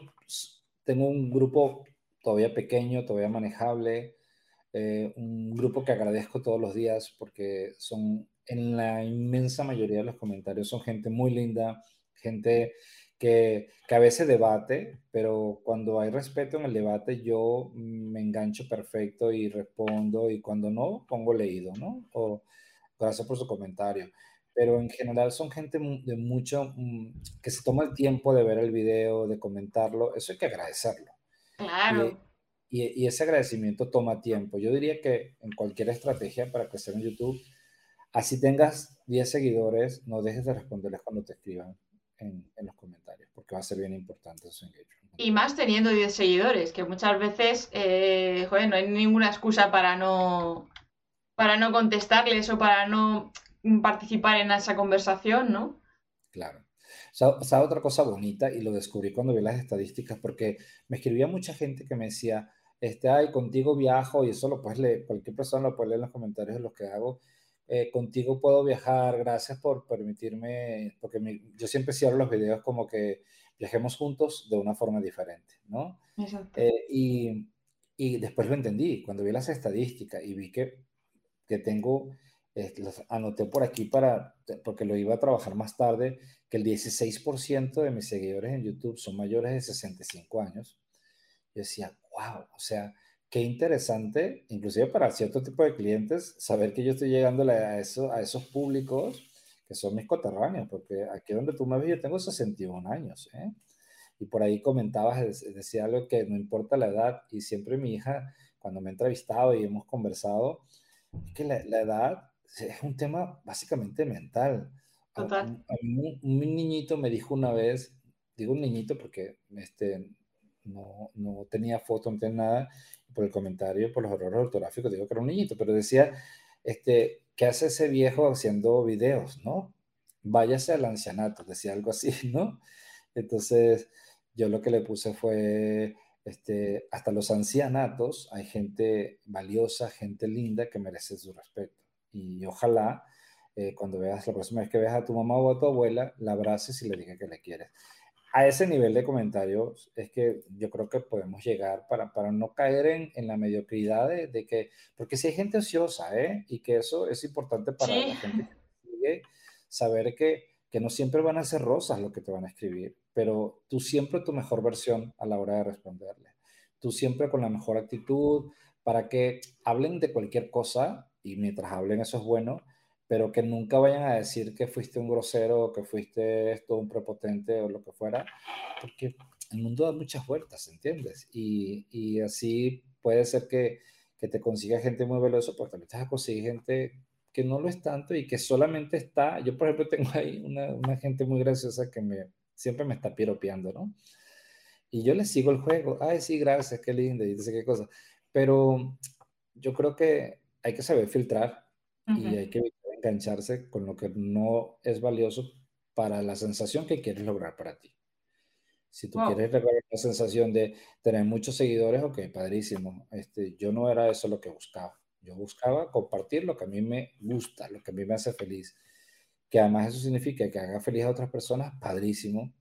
tengo un grupo todavía pequeño, todavía manejable, eh, un grupo que agradezco todos los días porque son, en la inmensa mayoría de los comentarios, son gente muy linda, gente que, que, a veces debate, pero cuando hay respeto en el debate yo me engancho perfecto y respondo y cuando no, pongo leído, ¿no? O gracias por su comentario. Pero en general son gente de mucho, mm, que se toma el tiempo de ver el video, de comentarlo, eso hay que agradecerlo. Claro. Y, y, ese agradecimiento toma tiempo. Yo diría que en cualquier estrategia para crecer en YouTube, así tengas 10 seguidores, no dejes de responderles cuando te escriban en, los comentarios, porque va a ser bien importante su engagement. Y más teniendo 10 seguidores, que muchas veces, eh, joder, no hay ninguna excusa para no, para no contestarles o para no participar en esa conversación, ¿no? Claro. O sea, otra cosa bonita, y lo descubrí cuando vi las estadísticas, porque me escribía mucha gente que me decía, este, ay, contigo viajo, y eso lo puedes leer, cualquier persona lo puede leer en los comentarios de los que hago, eh, contigo puedo viajar, gracias por permitirme, porque yo siempre cierro los videos como que viajemos juntos de una forma diferente, ¿no? Exacto. Eh, y, y, después lo entendí, cuando vi las estadísticas y vi que, que tengo, eh, los anoté por aquí para, porque lo iba a trabajar más tarde, que el 16% de mis seguidores en YouTube son mayores de 65 años. Yo decía, wow, o sea, qué interesante, inclusive para cierto tipo de clientes, saber que yo estoy llegando a, eso, a esos públicos que son mis coterráneos, porque aquí donde tú me ves yo tengo 61 años, ¿eh? Y por ahí comentabas, decía algo que no importa la edad, y siempre mi hija, cuando me ha entrevistado y hemos conversado, es que la, la edad es un tema básicamente mental. Total. un, un, niñito me dijo una vez, digo un niñito porque este, no, no tenía foto, no tenía nada, por el comentario, por los errores ortográficos, digo que era un niñito, pero decía, este, ¿qué hace ese viejo haciendo videos, no? Váyase al ancianato, decía algo así, ¿no? Entonces, yo lo que le puse fue, este, hasta los ancianatos hay gente valiosa, gente linda que merece su respeto. Y ojalá, eh, cuando veas la próxima vez que veas a tu mamá o a tu abuela, la abraces y le digas que le quieres a ese nivel de comentarios es que yo creo que podemos llegar para, para no caer en, en la mediocridad de, de, que, porque si hay gente ociosa, ¿eh? Y que eso es importante para la gente que sigue, saber que, que no siempre van a ser rosas lo que te van a escribir, pero tú siempre tu mejor versión a la hora de responderle. Tú siempre con la mejor actitud, para que hablen de cualquier cosa y mientras hablen eso es bueno, pero que nunca vayan a decir que fuiste un grosero o que fuiste esto, un prepotente o lo que fuera, porque el mundo da muchas vueltas, ¿entiendes? Y, y así puede ser que, que te consiga gente muy veloz, porque también te vas a conseguir gente que no lo es tanto y que solamente está, yo por ejemplo tengo ahí una, una gente muy graciosa que me, siempre me está piropeando, ¿no? Y yo le sigo el juego, ay, sí, gracias, qué lindo, y dice qué cosa, pero yo creo que hay que saber filtrar y hay que engancharse con lo que no es valioso para la sensación que quieres lograr para ti. Si tú quieres lograr la sensación de tener muchos seguidores, ok, padrísimo. Este, yo no era eso lo que buscaba. Yo buscaba compartir lo que a mí me gusta, lo que a mí me hace feliz. Que además eso significa que haga feliz a otras personas, padrísimo.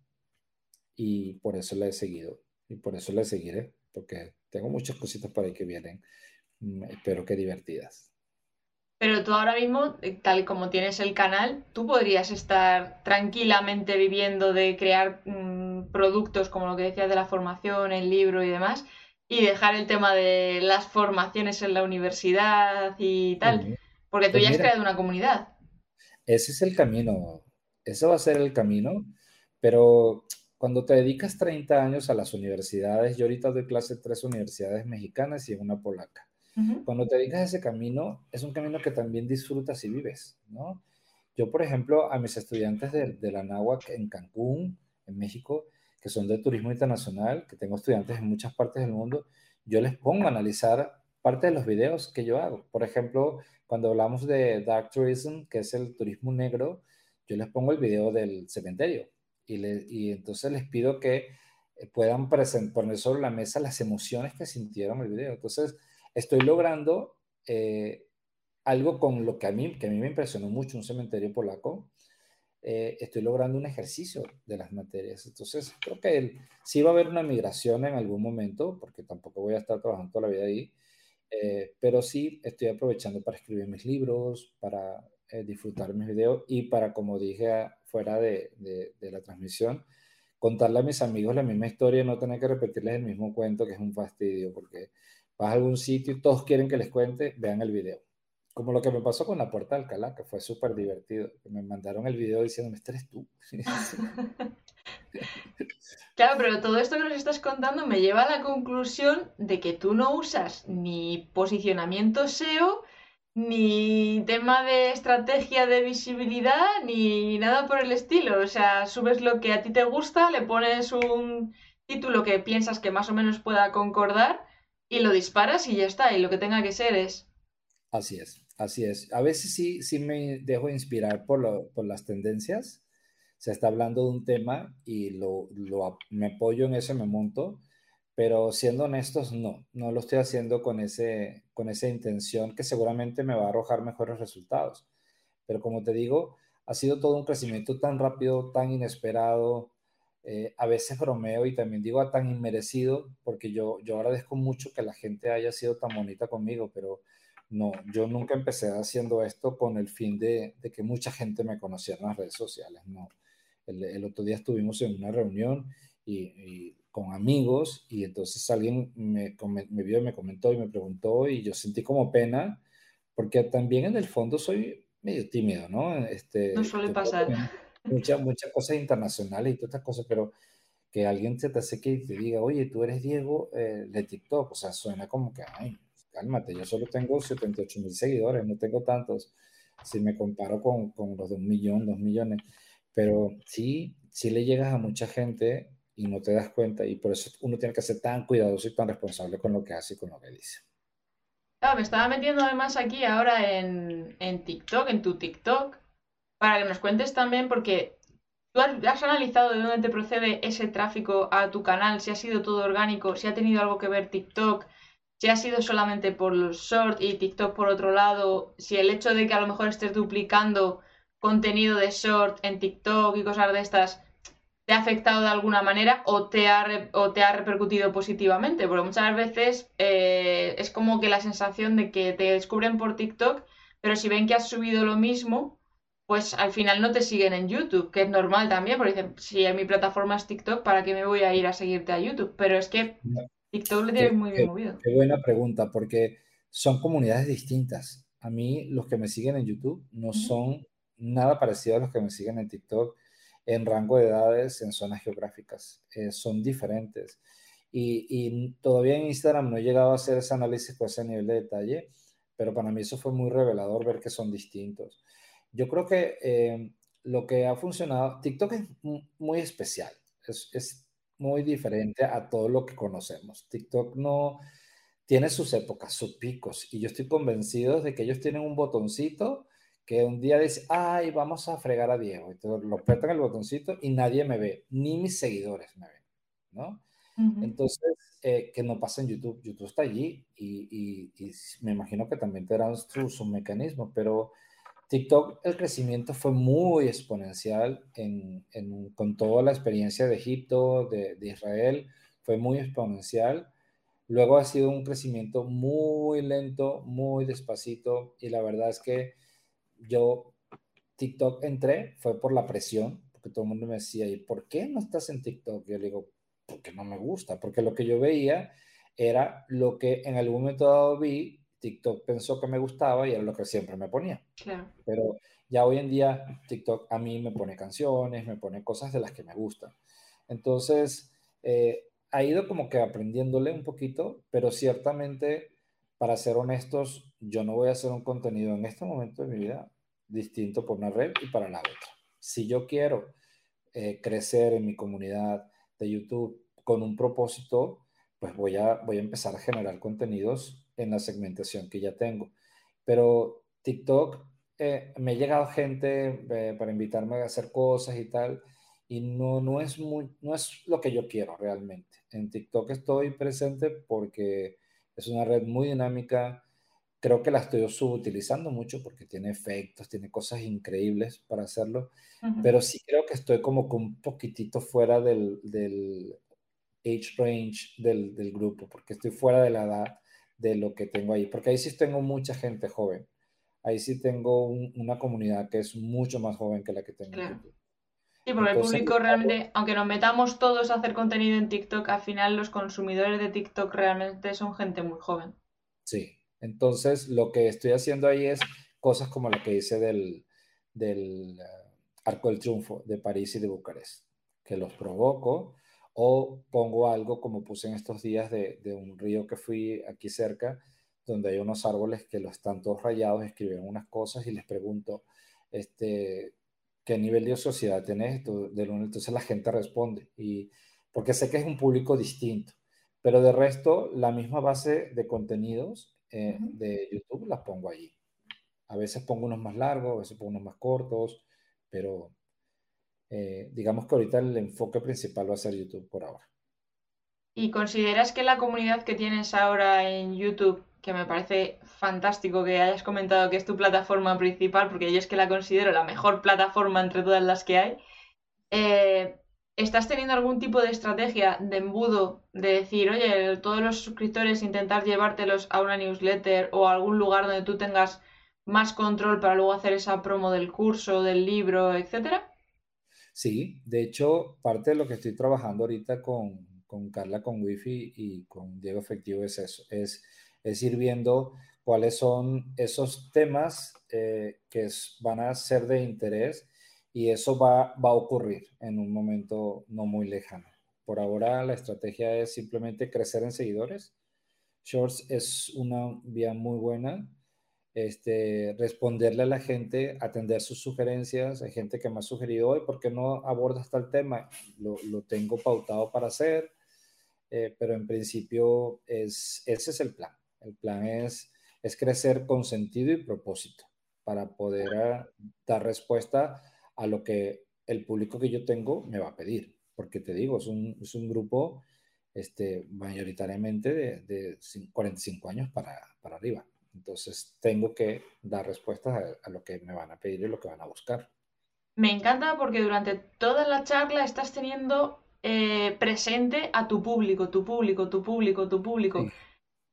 Y por eso le he seguido. Y por eso le seguiré, porque tengo muchas cositas por ahí que vienen. Mm, espero que divertidas. Pero tú ahora mismo, eh, tal como tienes el canal, tú podrías estar tranquilamente viviendo de crear mmm, productos como lo que decías de la formación, el libro y demás, y dejar el tema de las formaciones en la universidad y tal, porque tú pues ya has creado una comunidad. Ese es el camino, ese va a ser el camino, pero cuando te dedicas 30 años a las universidades, yo ahorita doy clase en tres universidades mexicanas y en una polaca. Cuando te dedicas a ese camino, es un camino que también disfrutas y vives, ¿no? Yo, por ejemplo, a mis estudiantes de, de la NAWAC en Cancún, en México, que son de turismo internacional, que tengo estudiantes en muchas partes del mundo, yo les pongo a analizar parte de los videos que yo hago. Por ejemplo, cuando hablamos de Dark Tourism, que es el turismo negro, yo les pongo el video del cementerio y, le, y entonces les pido que puedan poner sobre la mesa las emociones que sintieron el video. Entonces, estoy logrando eh, algo con lo que a mí, que a mí me impresionó mucho, un cementerio polaco, eh, estoy logrando un ejercicio de las materias. Entonces, creo que sí va a haber una migración en algún momento, porque tampoco voy a estar trabajando toda la vida ahí, eh, pero sí estoy aprovechando para escribir mis libros, para eh, disfrutar mis videos y para, como dije fuera de, de, la transmisión, contarle a mis amigos la misma historia y no tener que repetirles el mismo cuento, que es un fastidio, porque vas a algún sitio y todos quieren que les cuente, vean el video. Como lo que me pasó con la puerta Alcalá, que fue súper divertido. Me mandaron el video diciéndome, este eres tú. Claro, pero todo esto que nos estás contando me lleva a la conclusión de que tú no usas ni posicionamiento SEO, ni tema de estrategia de visibilidad, ni nada por el estilo. O sea, subes lo que a ti te gusta, le pones un título que piensas que más o menos pueda concordar y lo disparas y ya está. Y lo que tenga que ser es. Así es, así es. A veces sí, sí me dejo inspirar por, por las tendencias se está hablando de un tema y lo, me apoyo en eso, me monto, pero siendo honestos, no, no lo estoy haciendo con, ese, con esa intención que seguramente me va a arrojar mejores resultados. Pero como te digo, ha sido todo un crecimiento tan rápido, tan inesperado, eh, a veces bromeo y también digo a tan inmerecido, porque yo, yo agradezco mucho que la gente haya sido tan bonita conmigo, pero no, yo nunca empecé haciendo esto con el fin de, de que mucha gente me conociera en las redes sociales, no. El, otro día estuvimos en una reunión y, con amigos y entonces alguien me, me vio, me comentó y me preguntó y yo sentí como pena porque también en el fondo soy medio tímido, ¿no? Este, no suele pasar. Muchas, muchas cosas internacionales y todas estas cosas, pero que alguien se te acerque y te diga, oye, tú eres Diego eh, de TikTok, o sea, suena como que, ay, cálmate, yo solo tengo 78 mil seguidores, no tengo tantos, si me comparo con, con los de un millón, dos millones pero sí, sí le llegas a mucha gente y no te das cuenta y por eso uno tiene que ser tan cuidadoso y tan responsable con lo que hace y con lo que dice. me estaba metiendo además aquí ahora en, en TikTok, en tu TikTok, para que nos cuentes también, porque tú has, analizado de dónde te procede ese tráfico a tu canal, si ha sido todo orgánico, si ha tenido algo que ver TikTok, si ha sido solamente por los short y TikTok por otro lado, si el hecho de que a lo mejor estés duplicando contenido de short en TikTok y cosas de estas te ha afectado de alguna manera o te ha, o te ha repercutido positivamente, porque muchas veces eh, es como que la sensación de que te descubren por TikTok, pero si ven que has subido lo mismo, pues al final no te siguen en YouTube, que es normal también, porque dicen, si en mi plataforma es TikTok, ¿para qué me voy a ir a seguirte a YouTube? Pero es que TikTok lo tiene muy bien movido. Qué buena pregunta, porque son comunidades distintas. A mí los que me siguen en YouTube no son nada parecido a los que me siguen en TikTok en rango de edades, en zonas geográficas. Eh, son diferentes. Y, todavía en Instagram no he llegado a hacer ese análisis con ese nivel de detalle, pero para mí eso fue muy revelador ver que son distintos. Yo creo que eh, lo que ha funcionado, TikTok es muy especial, es, es muy diferente a todo lo que conocemos. TikTok no tiene sus épocas, sus picos, y yo estoy convencido de que ellos tienen un botoncito que un día dice, ay, vamos a fregar a Diego. Entonces lo apretan el botoncito y nadie me ve, ni mis seguidores me ven, ¿no? Entonces, eh, que no pasa en YouTube. YouTube está allí y, y, me imagino que también tendrán su, su mecanismo, pero TikTok, el crecimiento fue muy exponencial en, con toda la experiencia de Egipto, de, de Israel, fue muy exponencial. Luego ha sido un crecimiento muy lento, muy despacito y la verdad es que yo TikTok entré, fue por la presión, porque todo el mundo me decía, ¿y por qué no estás en TikTok? Yo le digo, porque no me gusta, porque lo que yo veía era lo que en algún momento dado vi, TikTok pensó que me gustaba y era lo que siempre me ponía. Claro. Pero ya hoy en día TikTok a mí me pone canciones, me pone cosas de las que me gustan. Entonces, eh, ha ido como que aprendiéndole un poquito, pero ciertamente para ser honestos, yo no voy a hacer un contenido en este momento de mi vida distinto por una red y para la otra. Si yo quiero eh, crecer en mi comunidad de YouTube con un propósito, pues voy a, voy a empezar a generar contenidos en la segmentación que ya tengo. Pero TikTok, eh, me ha llegado gente eh, para invitarme a hacer cosas y tal, y no, no, es muy, no es lo que yo quiero realmente. En TikTok estoy presente porque es una red muy dinámica, creo que la estoy subutilizando mucho porque tiene efectos, tiene cosas increíbles para hacerlo, pero sí creo que estoy como con un poquitito fuera del, del age range del, del, grupo, porque estoy fuera de la edad de lo que tengo ahí, porque ahí sí tengo mucha gente joven, ahí sí tengo una comunidad que es mucho más joven que la que tengo en YouTube. Sí, porque el público realmente, aunque nos metamos todos a hacer contenido en TikTok, al final los consumidores de TikTok realmente son gente muy joven. Sí, entonces lo que estoy haciendo ahí es cosas como la que hice del, del eh, Arco del Triunfo de París y de Bucarest, que los provoco o pongo algo como puse en estos días de, de un río que fui aquí cerca, donde hay unos árboles que los están todos rayados, escriben unas cosas y les pregunto, este, qué nivel de sociedad tenés, entonces la gente responde, y porque sé que es un público distinto, pero de resto la misma base de contenidos eh, de YouTube las pongo allí. A veces pongo unos más largos, a veces pongo unos más cortos, pero eh, digamos que ahorita el enfoque principal va a ser YouTube por ahora. ¿Y consideras que la comunidad que tienes ahora en YouTube que me parece fantástico que hayas comentado que es tu plataforma principal, porque yo es que la considero la mejor plataforma entre todas las que hay. Eh, ¿Estás teniendo algún tipo de estrategia de embudo de decir, oye, todos los suscriptores intentar llevártelos a una newsletter o a algún lugar donde tú tengas más control para luego hacer esa promo del curso, del libro, etcétera? Sí, de hecho, parte de lo que estoy trabajando ahorita con, con Carla, con Wifi y con Diego Efectivo es eso, es es ir viendo cuáles son esos temas eh, que van a ser de interés y eso va, va a ocurrir en un momento no muy lejano. Por ahora la estrategia es simplemente crecer en seguidores. Shorts es una vía muy buena. Este, responderle a la gente, atender sus sugerencias. Hay gente que me ha sugerido hoy, ¿por qué no abordas tal tema? Lo, lo tengo pautado para hacer, eh, pero en principio es, ese es el plan. El plan es, es crecer con sentido y propósito para poder ah, dar respuesta a lo que el público que yo tengo me va a pedir. Porque te digo, es un, es un grupo este, mayoritariamente de, de 45 años para, para, arriba. Entonces tengo que dar respuestas a, lo que me van a pedir y lo que van a buscar. Me encanta porque durante toda la charla estás teniendo eh, presente a tu público, tu público, tu público, tu público.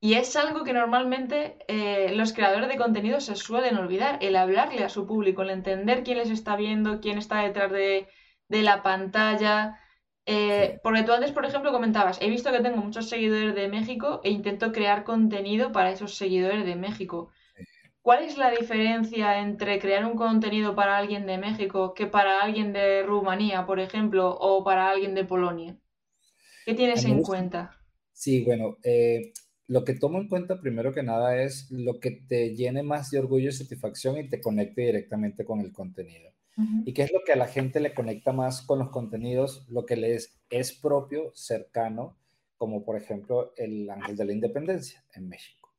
Y es algo que normalmente eh, los creadores de contenido se suelen olvidar, el hablarle a su público, el entender quién les está viendo, quién está detrás de, la pantalla. Eh, porque tú antes, por ejemplo, comentabas, he visto que tengo muchos seguidores de México e intento crear contenido para esos seguidores de México. ¿Cuál es la diferencia entre crear un contenido para alguien de México que para alguien de Rumanía, por ejemplo, o para alguien de Polonia? ¿Qué tienes en cuenta? Sí, bueno, eh, lo que tomo en cuenta primero que nada es lo que te llene más de orgullo y satisfacción y te conecte directamente con el contenido. ¿Y qué es lo que a la gente le conecta más con los contenidos? Lo que les es propio, cercano, como por ejemplo el Ángel de la Independencia en México.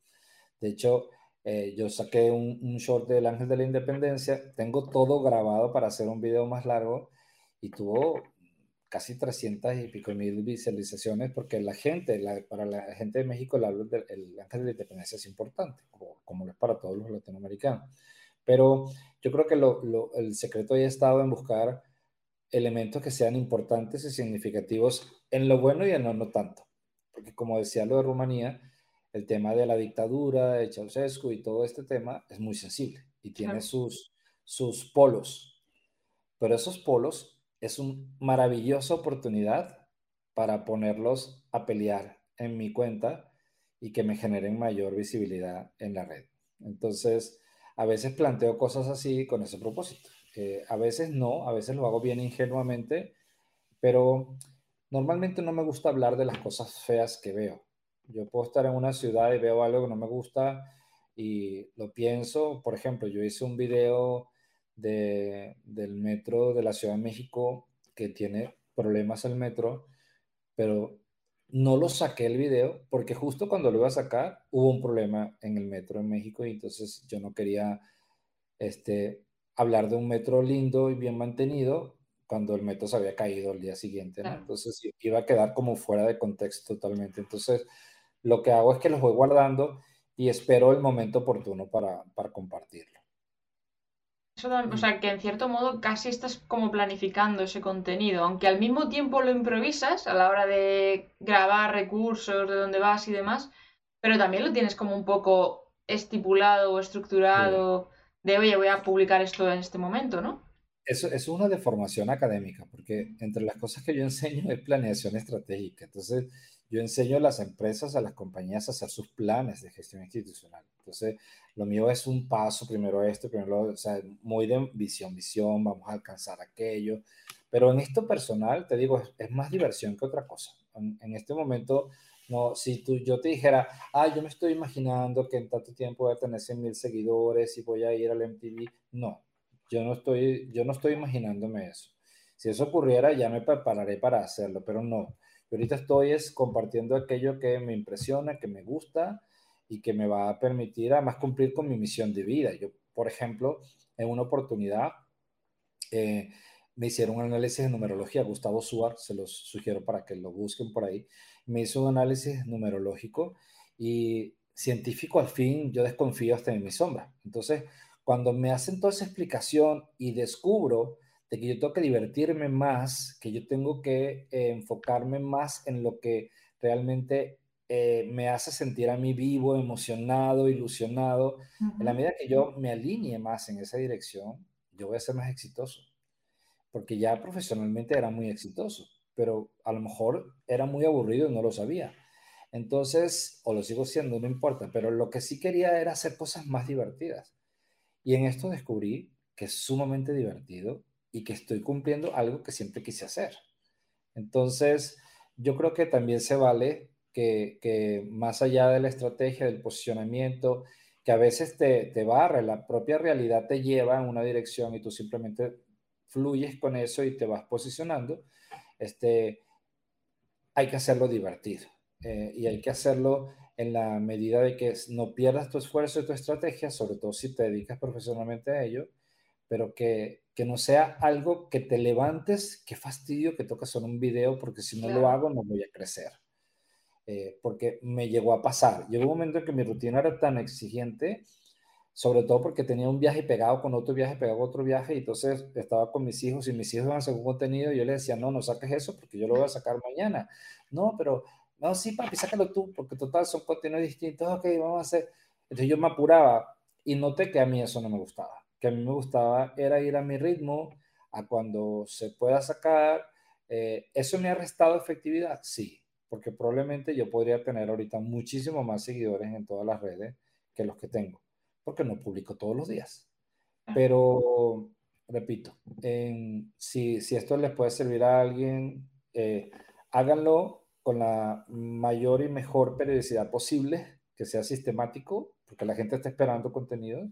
De hecho, eh, yo saqué un, un, short del Ángel de la Independencia, tengo todo grabado para hacer un video más largo y tuvo casi 300 y pico mil visualizaciones, porque la gente, para la gente de México, el, ángel de la independencia es importante, como, lo es para todos los latinoamericanos. Pero yo creo que lo, el secreto ha estado en buscar elementos que sean importantes y significativos en lo bueno y en lo no tanto. Porque como decía lo de Rumanía, el tema de la dictadura, de Ceausescu y todo este tema es muy sensible y tiene sus, sus polos. Pero esos polos es una maravillosa oportunidad para ponerlos a pelear en mi cuenta y que me generen mayor visibilidad en la red. Entonces, a veces planteo cosas así con ese propósito. A veces no, a veces lo hago bien ingenuamente, pero normalmente no me gusta hablar de las cosas feas que veo. Yo puedo estar en una ciudad y veo algo que no me gusta y lo pienso. Por ejemplo, yo hice un video de, del metro de la Ciudad de México que tiene problemas el metro, pero no lo saqué el video porque justo cuando lo iba a sacar hubo un problema en el metro en México y entonces yo no quería este, hablar de un metro lindo y bien mantenido cuando el metro se había caído el día siguiente. Entonces iba a quedar como fuera de contexto totalmente. Entonces lo que hago es que los voy guardando y espero el momento oportuno para, para compartirlo. Eso, o sea, que en cierto modo casi estás como planificando ese contenido, aunque al mismo tiempo lo improvisas a la hora de grabar recursos, de dónde vas y demás, pero también lo tienes como un poco estipulado o estructurado de, oye, voy a publicar esto en este momento, ¿no? Eso, es una deformación académica, porque entre las cosas que yo enseño es planeación estratégica. Entonces, yo enseño a las empresas, a las compañías a hacer sus planes de gestión institucional. Entonces, lo mío es un paso, primero esto, primero, o sea, muy de visión, visión, vamos a alcanzar aquello. Pero en esto personal, te digo, es, más diversión que otra cosa. En, en, este momento, no, si tú, yo te dijera, ah, yo me estoy imaginando que en tanto tiempo voy a tener 100 mil seguidores y voy a ir al MTV, no, yo no estoy, yo no estoy imaginándome eso. Si eso ocurriera, ya me prepararé para hacerlo, pero no. Yo ahorita estoy es compartiendo aquello que me impresiona, que me gusta, y que me va a permitir además cumplir con mi misión de vida. Yo, por ejemplo, en una oportunidad eh, me hicieron un análisis de numerología, Gustavo Suar, se los sugiero para que lo busquen por ahí, me hizo un análisis numerológico y científico al fin yo desconfío hasta en mi sombra. Entonces, cuando me hacen toda esa explicación y descubro de que yo tengo que divertirme más, que yo tengo que eh, enfocarme más en lo que realmente eh, me hace sentir a mí vivo, emocionado, ilusionado. En la medida que yo me alinee más en esa dirección, yo voy a ser más exitoso. Porque ya profesionalmente era muy exitoso, pero a lo mejor era muy aburrido y no lo sabía. Entonces, o lo sigo siendo, no importa, pero lo que sí quería era hacer cosas más divertidas. Y en esto descubrí que es sumamente divertido y que estoy cumpliendo algo que siempre quise hacer. Entonces, yo creo que también se vale que, más allá de la estrategia, del posicionamiento, que a veces te, te barre, la propia realidad te lleva en una dirección y tú simplemente fluyes con eso y te vas posicionando, este, hay que hacerlo divertido eh, y hay que hacerlo en la medida de que no pierdas tu esfuerzo y tu estrategia, sobre todo si te dedicas profesionalmente a ello, pero que, que no sea algo que te levantes, qué fastidio que tocas en un video, porque si no lo hago no voy a crecer. Eh, porque me llegó a pasar. Llegó un momento en que mi rutina era tan exigente, sobre todo porque tenía un viaje pegado con otro viaje, pegado con otro viaje, y entonces estaba con mis hijos y mis hijos iban a hacer un contenido y yo le decía, no, no saques eso porque yo lo voy a sacar mañana. No, pero, no, sí, papi, sácalo tú, porque total son contenidos distintos, ok, vamos a hacer. Entonces yo me apuraba y noté que a mí eso no me gustaba, que a mí me gustaba era ir a mi ritmo, a cuando se pueda sacar. Eh, ¿Eso me ha restado efectividad? Sí, porque probablemente yo podría tener ahorita muchísimo más seguidores en todas las redes que los que tengo, porque no publico todos los días. Ah. Pero, repito, si, si, esto les puede servir a alguien, eh, háganlo con la mayor y mejor periodicidad posible, que sea sistemático, porque la gente está esperando contenido,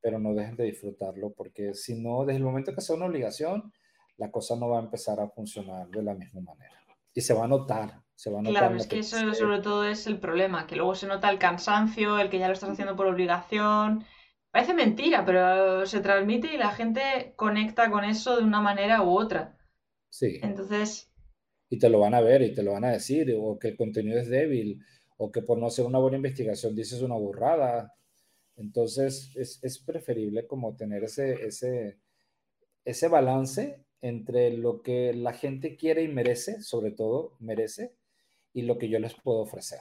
pero no dejen de disfrutarlo, porque si no, desde el momento que sea una obligación, la cosa no va a empezar a funcionar de la misma manera. Y se va a notar, claro, es que eso sobre todo es el problema, que luego se nota el cansancio, el que ya lo estás haciendo por obligación. Parece mentira, pero se transmite y la gente conecta con eso de una manera u otra. Sí. Entonces. Y te lo van a ver y te lo van a decir, o que el contenido es débil, o que por no hacer una buena investigación dices una burrada. Entonces es, es preferible como tener ese, ese, ese balance entre lo que la gente quiere y merece, sobre todo merece, y lo que yo les puedo ofrecer.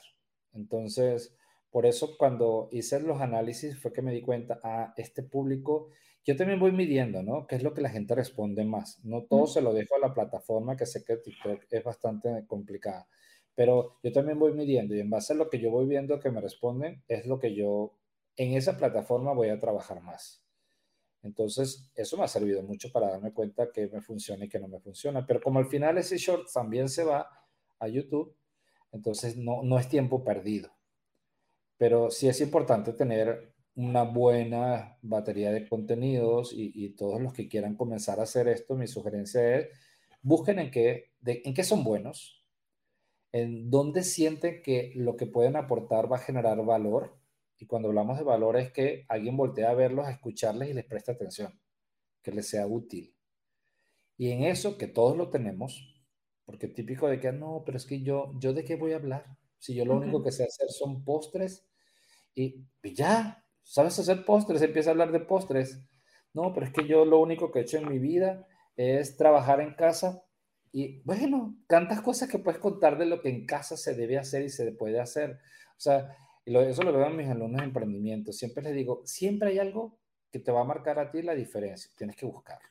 Entonces, por eso cuando hice los análisis fue que me di cuenta, a ah, este público, yo también voy midiendo, ¿no? ¿Qué es lo que la gente responde más? No todo se lo dejo a la plataforma, que sé que TikTok es bastante complicada, pero yo también voy midiendo y en base a lo que yo voy viendo que me responden, es lo que yo en esa plataforma voy a trabajar más. Entonces, eso me ha servido mucho para darme cuenta que me funciona y que no me funciona. Pero como al final ese short también se va a YouTube, entonces, no, no es tiempo perdido. Pero sí es importante tener una buena batería de contenidos y, todos los que quieran comenzar a hacer esto, mi sugerencia es, busquen en qué, en qué son buenos, en dónde sienten que lo que pueden aportar va a generar valor. Y cuando hablamos de valor es que alguien voltea a verlos, a escucharles y les preste atención, que les sea útil. Y en eso, que todos lo tenemos, porque típico de que, no, pero es que yo, ¿yo de qué voy a hablar? Si yo lo único que sé hacer son postres Y, ya, ¿sabes hacer postres? Empieza a hablar de postres. No, pero es que yo lo único que he hecho en mi vida es trabajar en casa. Y bueno, tantas cosas que puedes contar de lo que en casa se debe hacer y se puede hacer. O sea, eso lo veo en mis alumnos de emprendimiento. Siempre les digo, siempre hay algo que te va a marcar a ti la diferencia. Tienes que buscarlo.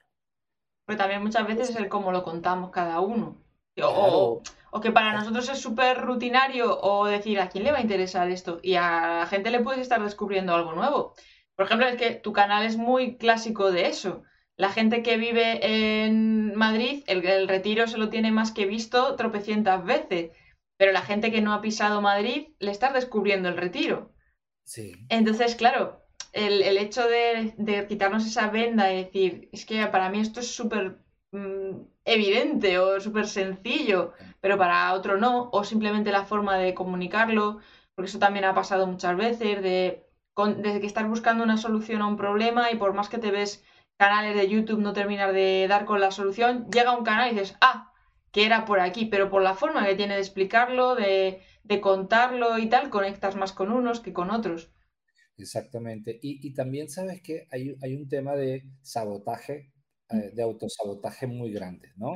Pero también muchas veces es el cómo lo contamos cada uno. O, o, que para nosotros es súper rutinario o decir, ¿a quién le va a interesar esto? Y a la gente le puedes estar descubriendo algo nuevo. Por ejemplo, es que tu canal es muy clásico de eso. La gente que vive en Madrid, el, el retiro se lo tiene más que visto tropecientas veces. Pero la gente que no ha pisado Madrid le estás descubriendo el retiro. Sí. Entonces, claro, el, hecho de, quitarnos esa venda y decir, es que para mí esto es súper mm, evidente o súper sencillo, pero para otro no, o simplemente la forma de comunicarlo, porque eso también ha pasado muchas veces, de, que estás buscando una solución a un problema y por más que te ves canales de YouTube no terminar de dar con la solución, llega un canal y dices, ah, que era por aquí, pero por la forma que tiene de explicarlo, de, de contarlo y tal, conectas más con unos que con otros. Exactamente. Y, también sabes que hay, hay, un tema de sabotaje, eh, de autosabotaje muy grande, ¿no?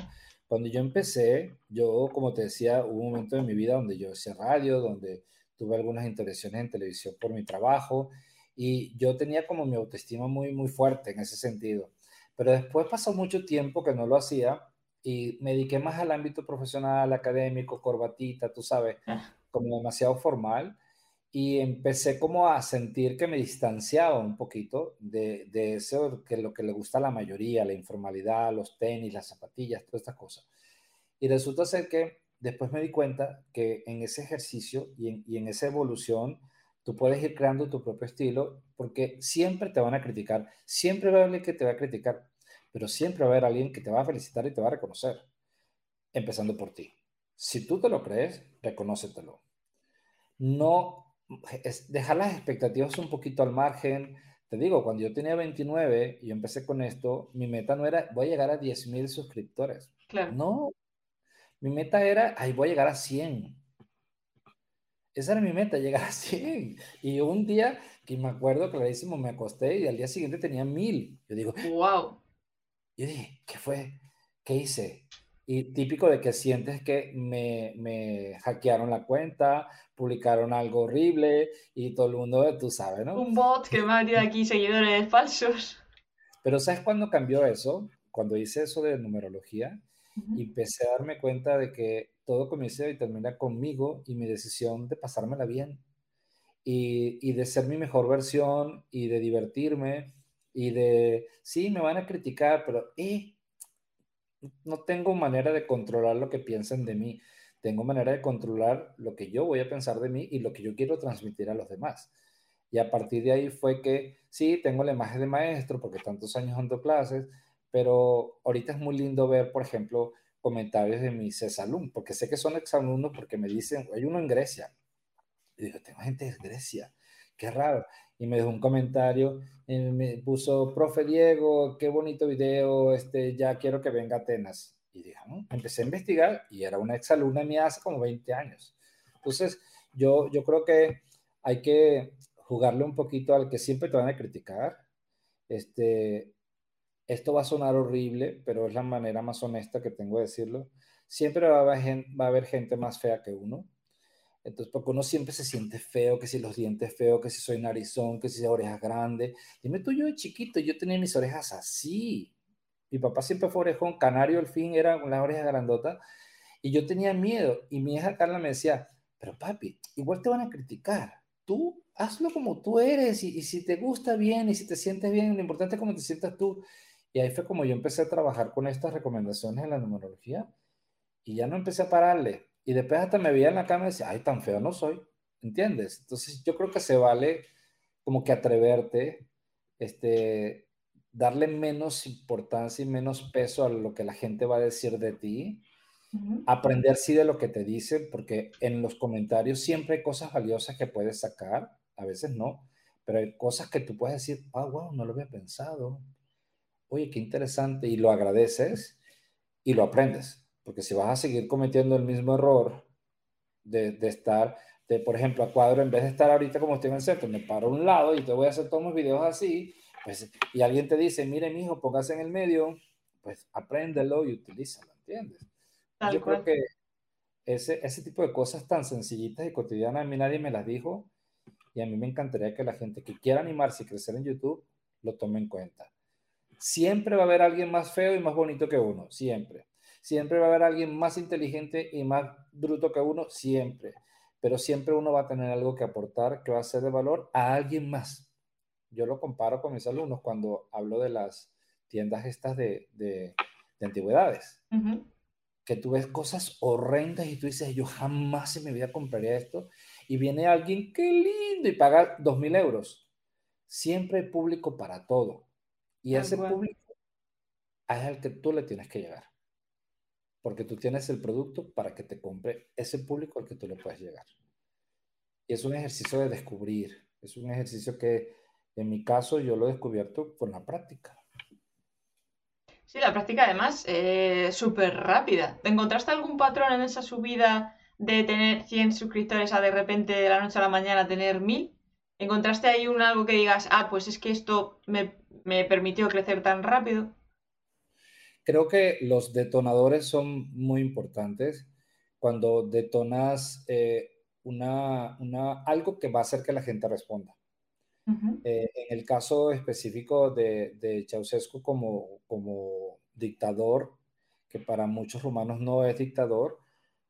Cuando yo empecé, yo, como te decía, hubo un momento en mi vida donde yo hacía radio, donde tuve algunas intervenciones en televisión por mi trabajo y yo tenía como mi autoestima muy, muy fuerte en ese sentido. Pero después pasó mucho tiempo que no lo hacía y me dediqué más al ámbito profesional, académico, corbatita, tú sabes, ah. como demasiado formal y empecé como a sentir que me distanciaba un poquito de, de eso que lo que le gusta a la mayoría, la informalidad, los tenis, las zapatillas, todas estas cosas. Y resulta ser que después me di cuenta que en ese ejercicio y en, y en esa evolución tú puedes ir creando tu propio estilo porque siempre te van a criticar, siempre va a haber que te va a criticar, pero siempre va a haber alguien que te va a felicitar y te va a reconocer, empezando por ti. Si tú te lo crees, reconócetelo. No es dejar las expectativas un poquito al margen. Te digo, cuando yo tenía 29 y empecé con esto, mi meta no era, voy a llegar a 10.000 suscriptores. Claro. No, mi meta era, ay, voy a llegar a 100. Esa era mi meta, llegar a 100. Y un día, que me acuerdo clarísimo, me acosté y al día siguiente tenía 1000. Yo digo, wow. Yo dije, ¿qué fue? ¿Qué hice? Y típico de que sientes que me, me, hackearon la cuenta, publicaron algo horrible y todo el mundo, tú sabes, ¿no? Un bot que me ha metido aquí seguidores falsos. Pero ¿sabes cuándo cambió eso? Cuando hice eso de numerología, y empecé a darme cuenta de que todo comienza y termina conmigo y mi decisión de pasármela bien y, y de ser mi mejor versión y de divertirme y de, sí, me van a criticar, pero, eh, no tengo manera de controlar lo que piensen de mí. Tengo manera de controlar lo que yo voy a pensar de mí y lo que yo quiero transmitir a los demás. Y a partir de ahí fue que sí, tengo la imagen de maestro porque tantos años ando clases, pero ahorita es muy lindo ver, por ejemplo, comentarios de mis exalumnos, porque sé que son exalumnos porque me dicen, hay uno en Grecia. Y digo, tengo gente de Grecia, qué raro y me dejó un comentario, y me puso, profe Diego, qué bonito video, este, ya quiero que venga a Atenas. Y dije, mm", empecé a investigar y era una exalumna mía hace como 20 años. Entonces, yo, yo creo que hay que jugarle un poquito al que siempre te van a criticar. Este, esto va a sonar horrible, pero es la manera más honesta que tengo de decirlo. Siempre va a haber gente más fea que uno. Entonces, porque uno siempre se siente feo, que si los dientes feos, que si soy narizón, que si orejas grandes. Dime tú, yo de chiquito, yo tenía mis orejas así. Mi papá siempre fue orejón, canario al fin, era con las orejas grandotas. Y yo tenía miedo. Y mi hija Carla me decía, pero papi, igual te van a criticar. Tú hazlo como tú eres y, y si te gusta bien y si te sientes bien, lo importante es cómo te sientas tú. Y ahí fue como yo empecé a trabajar con estas recomendaciones en la numerología y ya no empecé a pararle y después hasta me veía en la cama y decía, ay, tan feo no soy, ¿entiendes? Entonces yo creo que se vale como que atreverte, este, darle menos importancia y menos peso a lo que la gente va a decir de ti, aprender sí de lo que te dicen, porque en los comentarios siempre hay cosas valiosas que puedes sacar, a veces no, pero hay cosas que tú puedes decir, ah, wow, no lo había pensado, oye, qué interesante, y lo agradeces y lo aprendes. Porque si vas a seguir cometiendo el mismo error de, estar, de, por ejemplo, a cuadro, en vez de estar ahorita como estoy en el centro, me paro a un lado y te voy a hacer todos mis videos así, pues, y alguien te dice, mire, mijo, póngase en el medio, pues apréndelo y utilízalo, ¿entiendes? Yo creo que ese, ese tipo de cosas tan sencillitas y cotidianas, a mí nadie me las dijo, y a mí me encantaría que la gente que quiera animarse y crecer en YouTube lo tome en cuenta. Siempre va a haber alguien más feo y más bonito que uno, siempre. Siempre va a haber alguien más inteligente y más bruto que uno, siempre. Pero siempre uno va a tener algo que aportar que va a ser de valor a alguien más. Yo lo comparo con mis alumnos cuando hablo de las tiendas estas de, de, antigüedades. Que tú ves cosas horrendas y tú dices, yo jamás en mi vida compraría esto y viene alguien, qué lindo, y paga dos mil euros. Siempre hay público para todo. Y ese público es al que tú le tienes que llegar. Porque tú tienes el producto para que te compre ese público al que tú le puedes llegar. Y es un ejercicio de descubrir. Es un ejercicio que, en mi caso, yo lo he descubierto con la práctica. Sí, la práctica además es súper rápida. ¿Encontraste algún patrón en esa subida de tener 100 suscriptores a de repente de la noche a la mañana tener 1000? ¿Encontraste ahí un algo que digas, ah, pues es que esto me, permitió crecer tan rápido? Creo que los detonadores son muy importantes. Cuando detonas eh, una, una, algo que va a hacer que la gente responda. Eh, en el caso específico de, de Ceausescu como, como dictador, que para muchos rumanos no es dictador,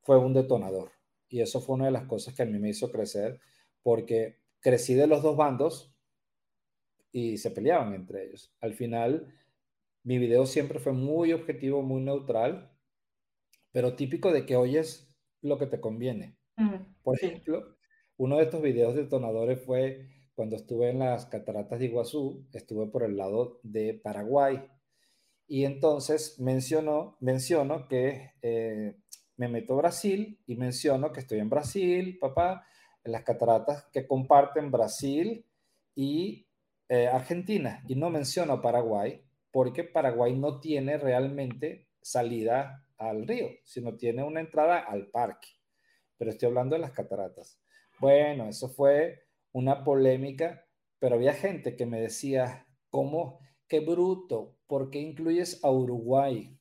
fue un detonador. Y eso fue una de las cosas que a mí me hizo crecer, porque crecí de los dos bandos y se peleaban entre ellos. Al final, mi video siempre fue muy objetivo, muy neutral, pero típico de que oyes lo que te conviene. Por ejemplo, uno de estos videos detonadores fue cuando estuve en las cataratas de Iguazú, estuve por el lado de Paraguay. Y entonces mencionó, menciono que eh, me meto a Brasil y menciono que estoy en Brasil, papá, en las cataratas que comparten Brasil y eh, Argentina. Y no menciono Paraguay porque Paraguay no tiene realmente salida al río, sino tiene una entrada al parque. Pero estoy hablando de las cataratas. Bueno, eso fue una polémica, pero había gente que me decía, ¿cómo? Qué bruto, ¿por qué incluyes a Uruguay?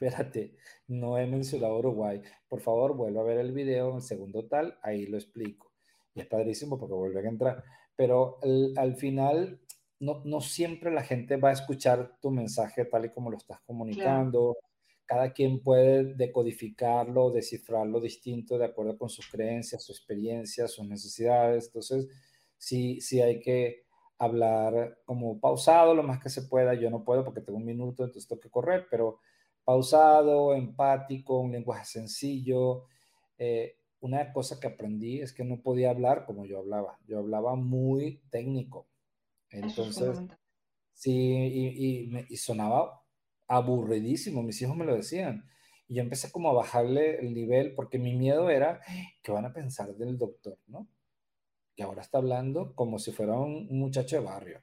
espérate, no he mencionado Uruguay. Por favor, vuelvo a ver el video en segundo tal, ahí lo explico. Y es padrísimo porque vuelve a entrar. Pero al final, no, no, siempre la gente va a escuchar tu mensaje tal y como lo estás comunicando. Cada quien puede decodificarlo, descifrarlo distinto de acuerdo con sus creencias, su experiencia, sus necesidades. Entonces, sí, sí hay que hablar como pausado lo más que se pueda. Yo no puedo porque tengo un minuto, entonces tengo que correr, pero pausado, empático, un lenguaje sencillo. Eh, una cosa que aprendí es que no podía hablar como yo hablaba. Yo hablaba muy técnico. Entonces, sí, y, y, sonaba aburridísimo. Mis hijos me lo decían. Y yo empecé como a bajarle el nivel porque mi miedo era, ¿qué van a pensar del doctor? ¿no? y ahora está hablando como si fuera un, muchacho de barrio.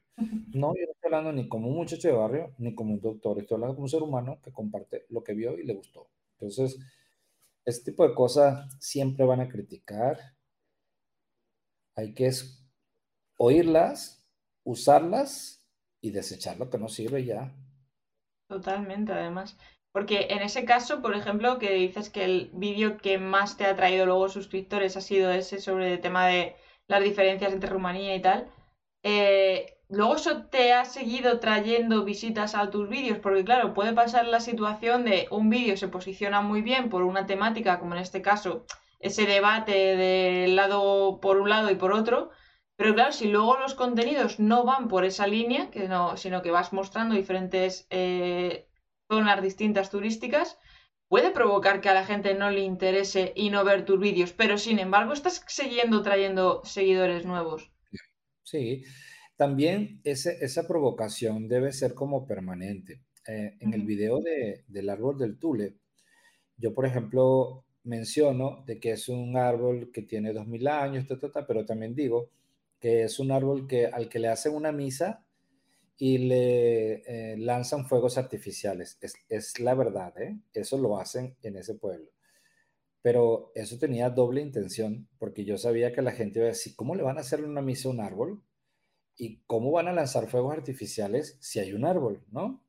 No, yo no estoy hablando ni como un muchacho de barrio, ni como un doctor, estoy hablando como un ser humano que comparte lo que vio y le gustó. Entonces, este tipo de cosas siempre van a criticar. Hay que oírlas, usarlas y desechar lo que no sirve ya. Totalmente, además. Porque en ese caso, por ejemplo, que dices que el vídeo que más te ha traído luego suscriptores ha sido ese sobre el tema de las diferencias entre Rumanía y tal. Eh, luego eso te ha seguido trayendo visitas a tus vídeos, porque claro, puede pasar la situación de un vídeo se posiciona muy bien por una temática, como en este caso, ese debate del lado por un lado y por otro, pero claro, si luego los contenidos no van por esa línea, que no, sino que vas mostrando diferentes eh, zonas distintas turísticas, puede provocar que a la gente no le interese y no ver tus vídeos, pero sin embargo estás siguiendo trayendo seguidores nuevos. Sí, también esa provocación debe ser como permanente. Eh, en el video de, del árbol del tule, yo por ejemplo menciono de que es un árbol que tiene 2000 años, pero también digo que es un árbol que al que le hacen una misa y le eh, lanzan fuegos artificiales. Es, la verdad, ¿eh? Eso lo hacen en ese pueblo. pero eso tenía doble intención, porque yo sabía que la gente iba a ¿cómo le van a hacer una misa a un árbol? ¿Y cómo van a lanzar fuegos artificiales si hay un árbol, no?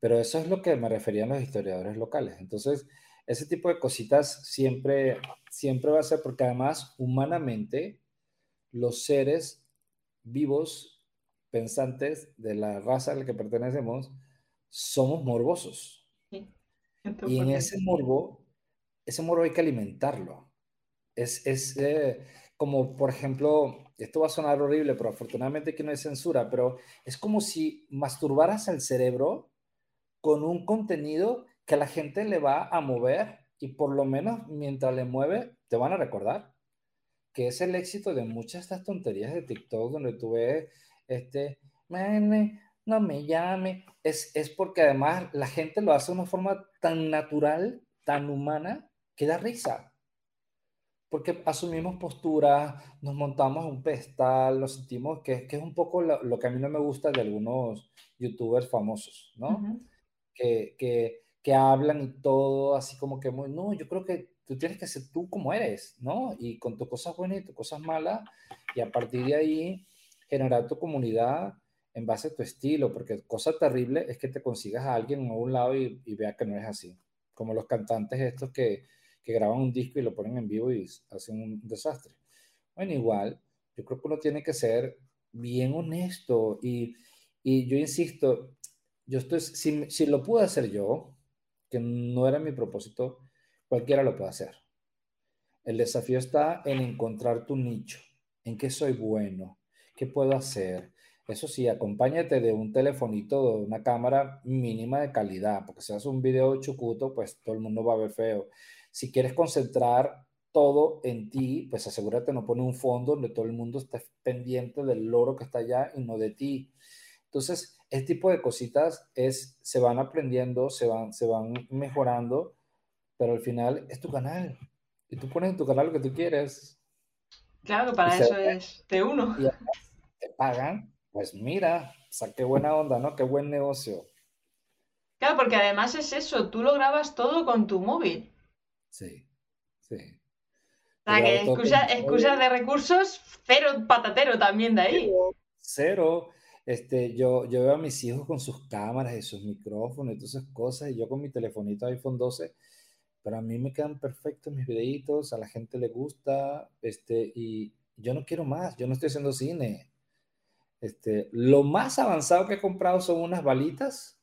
Pero eso es lo que me referían los historiadores locales. Entonces, ese tipo de cositas siempre, siempre va a ser, porque además, humanamente, los seres vivos, pensantes de la raza a la que pertenecemos, somos morbosos. Y en ese morbo, ese morbo hay que alimentarlo. Es, es eh, como, por ejemplo, esto va a sonar horrible, pero afortunadamente aquí no hay censura, pero es como si masturbaras al cerebro con un contenido que la gente le va a mover y por lo menos mientras le mueve, te van a recordar que es el éxito de muchas de estas tonterías de TikTok donde tú ves, este, no me llame, es, es porque además la gente lo hace de una forma tan natural, tan humana, que da risa. Porque asumimos postura, nos montamos un pedestal, lo sentimos, que, que es un poco lo, que a mí no me gusta de algunos youtubers famosos, ¿no? que, que, que, hablan y todo así como que muy, no, yo creo que tú tienes que ser tú como eres, ¿no? Y con tus cosas buenas y tus cosas malas, y a partir de ahí generar tu comunidad en base a tu estilo, porque cosa terrible es que te consigas a alguien a un lado y, vea que no es así. Como los cantantes estos que, que, graban un disco y lo ponen en vivo y hacen un desastre. Bueno, igual, yo creo que uno tiene que ser bien honesto y, y yo insisto, yo estoy, si, si lo pude hacer yo, que no era mi propósito, cualquiera lo puede hacer. El desafío está en encontrar tu nicho, en qué soy bueno, qué puedo hacer, eso sí, acompáñate de un telefonito, de una cámara mínima de calidad, porque si haces un video chucuto, pues todo el mundo va a ver feo. Si quieres concentrar todo en ti, pues asegúrate no pone un fondo donde todo el mundo esté pendiente del loro que está allá y no de ti. Entonces, este tipo de cositas es, se van aprendiendo, se van, se van mejorando, pero al final es tu canal. Y tú pones en tu canal lo que tú quieres. Claro, para eso es de uno. Y te pagan pues mira, o sea, qué buena onda, ¿no? Qué buen negocio. Claro, porque además es eso, tú lo grabas todo con tu móvil. Sí, sí. O sea, que excusas de recursos, cero patatero también de ahí. Cero. Este, yo, yo veo a mis hijos con sus cámaras y sus micrófonos y todas esas cosas, y yo con mi telefonito iPhone 12, pero a mí me quedan perfectos mis videitos, a la gente le gusta, este, y yo no quiero más, yo no estoy haciendo cine. Este, lo más avanzado que he comprado son unas balitas,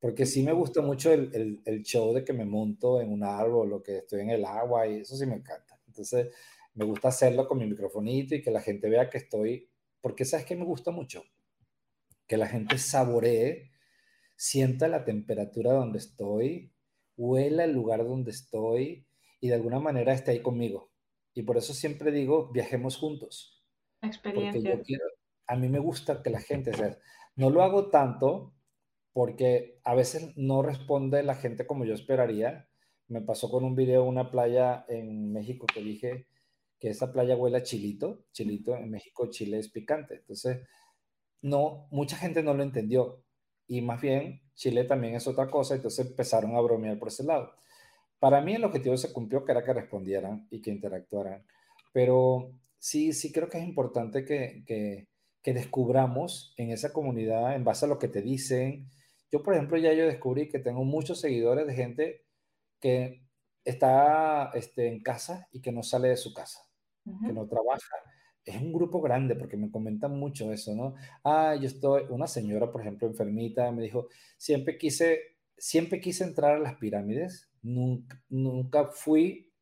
porque sí me gusta mucho el, el, show de que me monto en un árbol o que estoy en el agua y eso sí me encanta. Entonces, me gusta hacerlo con mi microfonito y que la gente vea que estoy, porque sabes que me gusta mucho, que la gente saboree, sienta la temperatura donde estoy, huela el lugar donde estoy y de alguna manera esté ahí conmigo. Y por eso siempre digo, viajemos juntos. Experiencia. Porque yo a mí me gusta que la gente, sea, no lo hago tanto porque a veces no responde la gente como yo esperaría. Me pasó con un video una playa en México que dije que esa playa huele a chilito. Chilito en México, Chile es picante. Entonces, no, mucha gente no lo entendió. Y más bien, Chile también es otra cosa. Entonces empezaron a bromear por ese lado. Para mí el objetivo se cumplió, que era que respondieran y que interactuaran. Pero sí, sí creo que es importante que, que que descubramos en esa comunidad en base a lo que te dicen. Yo, por ejemplo, ya yo descubrí que tengo muchos seguidores de gente que está este, en casa y que no sale de su casa, que no trabaja. Es un grupo grande porque me comentan mucho eso, ¿no? Ah, yo estoy, una señora, por ejemplo, enfermita, me dijo, siempre quise, siempre quise entrar a las pirámides, nunca, nunca fui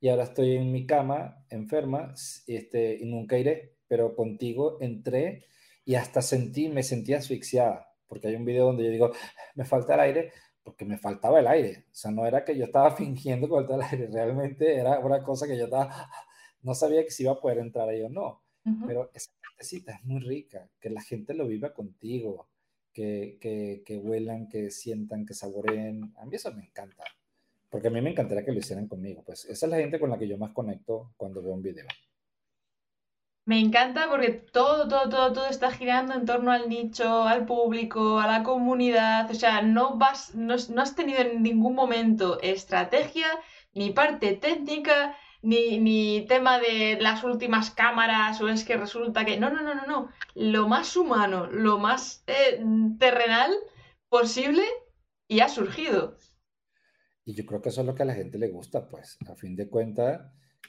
y ahora estoy en mi cama enferma este, y nunca iré pero contigo entré y hasta sentí, me sentí asfixiada, porque hay un video donde yo digo, me falta el aire, porque me faltaba el aire. O sea, no era que yo estaba fingiendo que faltaba el aire, realmente era una cosa que yo estaba, no sabía que si iba a poder entrar ahí o no. Pero esa partecita es muy rica, que la gente lo viva contigo, que, que, que huelan, que sientan, que saboreen. A mí eso me encanta, porque a mí me encantaría que lo hicieran conmigo. Pues esa es la gente con la que yo más conecto cuando veo un video. Me encanta porque todo, todo, todo, todo está girando en torno al nicho, al público, a la comunidad. O sea, no vas, no, has tenido en ningún momento estrategia ni parte técnica, ni, ni tema de las últimas cámaras, o es que resulta que. No, no, no, no, no. Lo más humano, lo más eh, terrenal posible y ha surgido. Y yo creo que eso es lo que a la gente le gusta, pues, a fin de cuentas,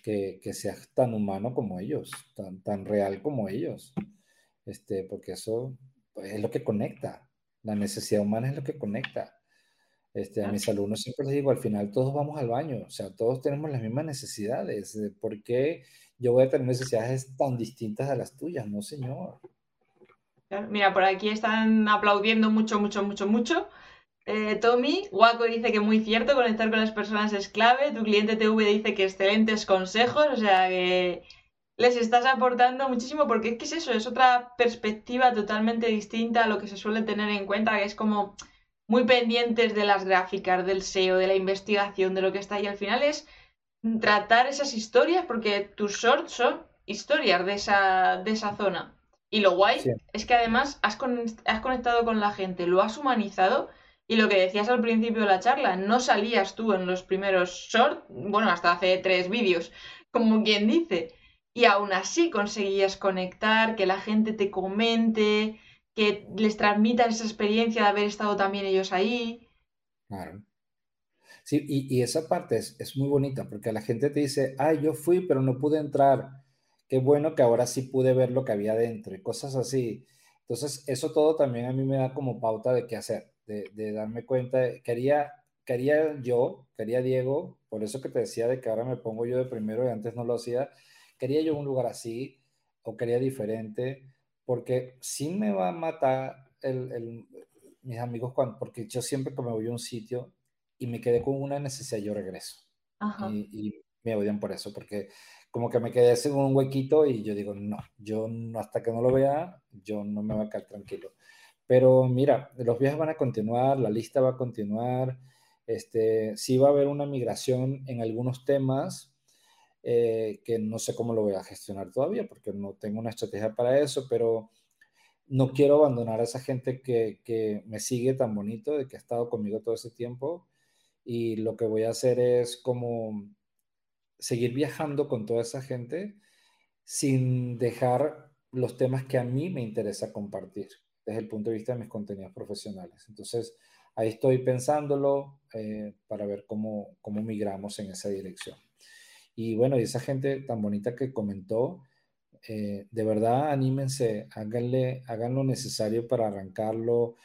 que, que seas tan humano como ellos, tan, tan real como ellos. Este, porque eso es lo que conecta. La necesidad humana es lo que conecta. Este, a mis alumnos siempre les digo, al final todos vamos al baño, o sea, todos tenemos las mismas necesidades. ¿Por qué yo voy a tener necesidades tan distintas a las tuyas? No, señor. Mira, por aquí están aplaudiendo mucho, mucho, mucho, mucho. Eh, Tommy, Waco dice que muy cierto, conectar con las personas es clave. Tu cliente TV dice que excelentes consejos, o sea que les estás aportando muchísimo porque es que es eso, es otra perspectiva totalmente distinta a lo que se suele tener en cuenta, que es como muy pendientes de las gráficas, del SEO, de la investigación, de lo que está ahí. Al final es tratar esas historias porque tus shorts son historias de esa, de esa zona. Y lo guay es que además has, has conectado con la gente, lo has humanizado y lo que decías al principio de la charla, no salías tú en los primeros shorts, bueno, hasta hace tres vídeos, como quien dice, y aún así conseguías conectar, que la gente te comente, que les transmitas esa experiencia de haber estado también ellos ahí. Claro. Sí, y, esa parte es, es, muy bonita porque la gente te dice, ay, yo fui, pero no pude entrar. Qué bueno que ahora sí pude ver lo que había dentro y cosas así. Entonces, eso todo también a mí me da como pauta de qué hacer de, darme cuenta, quería, quería yo, quería Diego, por eso que te decía de que ahora me pongo yo de primero y antes no lo hacía, quería yo un lugar así o quería diferente, porque sí me va a matar el, mis amigos cuando, porque yo siempre que me voy a un sitio y me quedé con una necesidad, yo regreso. Y, y, me odian por eso, porque como que me quedé en un huequito y yo digo, no, yo no, hasta que no lo vea, yo no me voy a quedar tranquilo. Pero mira, los viajes van a continuar, la lista va a continuar, este, sí va a haber una migración en algunos temas eh, que no sé cómo lo voy a gestionar todavía porque no tengo una estrategia para eso, pero no quiero abandonar a esa gente que, que me sigue tan bonito, de que ha estado conmigo todo ese tiempo y lo que voy a hacer es como seguir viajando con toda esa gente sin dejar los temas que a mí me interesa compartir desde el punto de vista de mis contenidos profesionales. Entonces, ahí estoy pensándolo eh, para ver cómo, cómo migramos en esa dirección. Y bueno, y esa gente tan bonita que comentó, eh, de verdad anímense, háganle, hagan lo necesario para arrancarlo,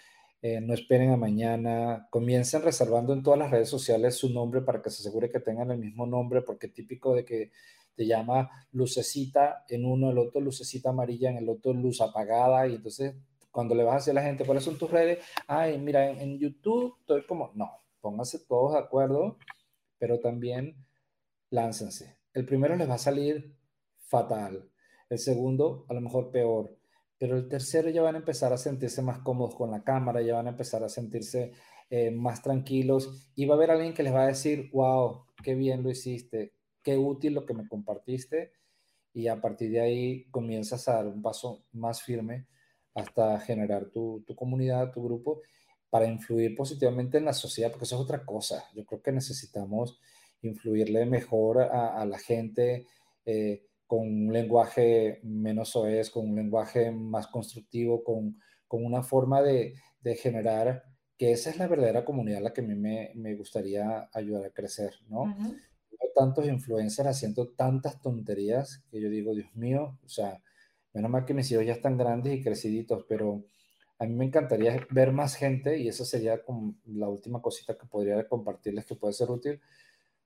eh, no esperen a mañana, comiencen reservando en todas las redes sociales su nombre para que se asegure que tengan el mismo nombre, porque típico de que te llama lucecita en uno, el otro lucecita amarilla, en el otro luz apagada, y entonces cuando le vas a decir a la gente cuáles son tus redes, ay, mira, en, YouTube estoy como, no, pónganse todos de acuerdo, pero también láncense. El primero les va a salir fatal, el segundo a lo mejor peor, pero el tercero ya van a empezar a sentirse más cómodos con la cámara, ya van a empezar a sentirse eh, más tranquilos y va a haber alguien que les va a decir, wow, qué bien lo hiciste, qué útil lo que me compartiste y a partir de ahí comienzas a dar un paso más firme hasta generar tu, tu, comunidad, tu grupo, para influir positivamente en la sociedad, porque eso es otra cosa. Yo creo que necesitamos influirle mejor a, a la gente eh, con un lenguaje menos soez, con un lenguaje más constructivo, con, con una forma de, de, generar que esa es la verdadera comunidad a la que a mí me, me gustaría ayudar a crecer, ¿no? Uh tantos influencers haciendo tantas tonterías que yo digo, Dios mío, o sea, Menos mal que mis hijos ya están grandes y creciditos, pero a mí me encantaría ver más gente y esa sería como la última cosita que podría compartirles que puede ser útil.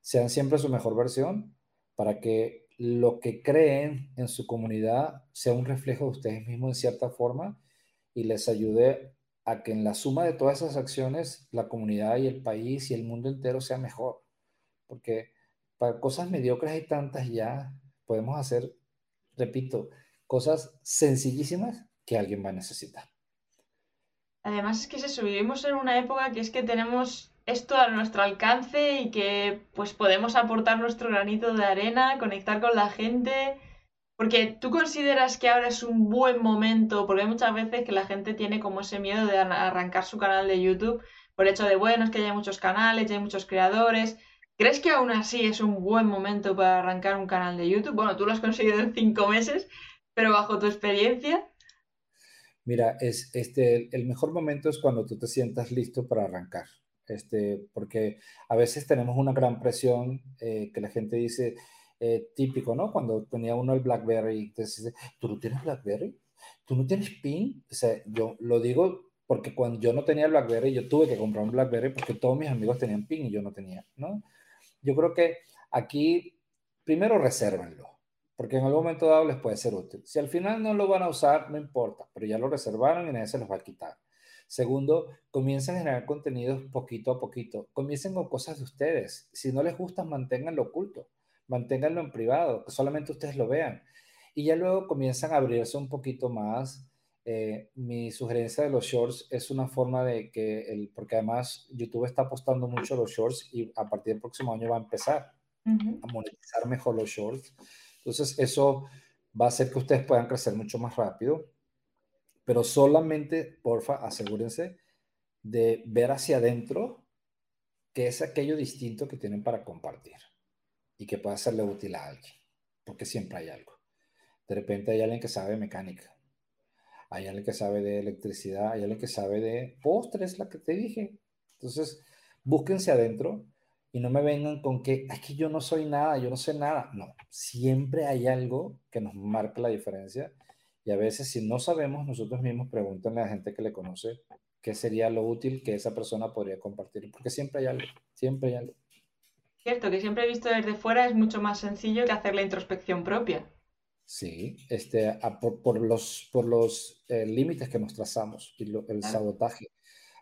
Sean siempre su mejor versión para que lo que creen en su comunidad sea un reflejo de ustedes mismos en cierta forma y les ayude a que en la suma de todas esas acciones la comunidad y el país y el mundo entero sea mejor. Porque para cosas mediocres hay tantas ya, podemos hacer, repito, cosas sencillísimas que alguien va a necesitar. Además es que es eso, vivimos en una época que es que tenemos esto a nuestro alcance y que pues podemos aportar nuestro granito de arena, conectar con la gente. Porque tú consideras que ahora es un buen momento, porque hay muchas veces que la gente tiene como ese miedo de arrancar su canal de YouTube por el hecho de, bueno, es que hay muchos canales, ya hay muchos creadores, ¿Crees que aún así es un buen momento para arrancar un canal de YouTube? Bueno, tú lo has conseguido en cinco meses, pero bajo tu experiencia. Mira, es, este, el mejor momento es cuando tú te sientas listo para arrancar. Este, porque a veces tenemos una gran presión eh, que la gente dice, eh, típico, ¿no? Cuando tenía uno el BlackBerry, entonces, ¿tú no tienes BlackBerry? ¿Tú no tienes PIN? O sea, yo lo digo porque cuando yo no tenía BlackBerry, yo tuve que comprar un BlackBerry porque todos mis amigos tenían PIN y yo no tenía, ¿no? Yo creo que aquí, primero, resérvenlo porque en algún momento dado les puede ser útil. Si al final no lo van a usar, no importa, pero ya lo reservaron y nadie se los va a quitar. Segundo, comiencen a generar contenidos poquito a poquito. Comiencen con cosas de ustedes. Si no les gusta, manténganlo oculto, manténganlo en privado, que solamente ustedes lo vean. Y ya luego comienzan a abrirse un poquito más. Eh, mi sugerencia de los shorts es una forma de que, el, porque además YouTube está apostando mucho a los shorts y a partir del próximo año va a empezar a monetizar mejor los shorts. Entonces, eso va a hacer que ustedes puedan crecer mucho más rápido, pero solamente, porfa, asegúrense de ver hacia adentro qué es aquello distinto que tienen para compartir y que pueda serle útil a alguien, porque siempre hay algo. De repente hay alguien que sabe mecánica, hay alguien que sabe de electricidad, hay alguien que sabe de postres, la que te dije. Entonces, búsquense adentro y no me vengan con que es que yo no soy nada, yo no sé nada. No, siempre hay algo que nos marca la diferencia y a veces si no sabemos, nosotros mismos pregúntenle a la gente que le conoce qué sería lo útil que esa persona podría compartir, porque siempre hay algo, siempre hay algo. Cierto, que siempre he visto desde fuera es mucho más sencillo que hacer la introspección propia. Sí, este, por, los, por los eh, límites que nos trazamos y el sabotaje.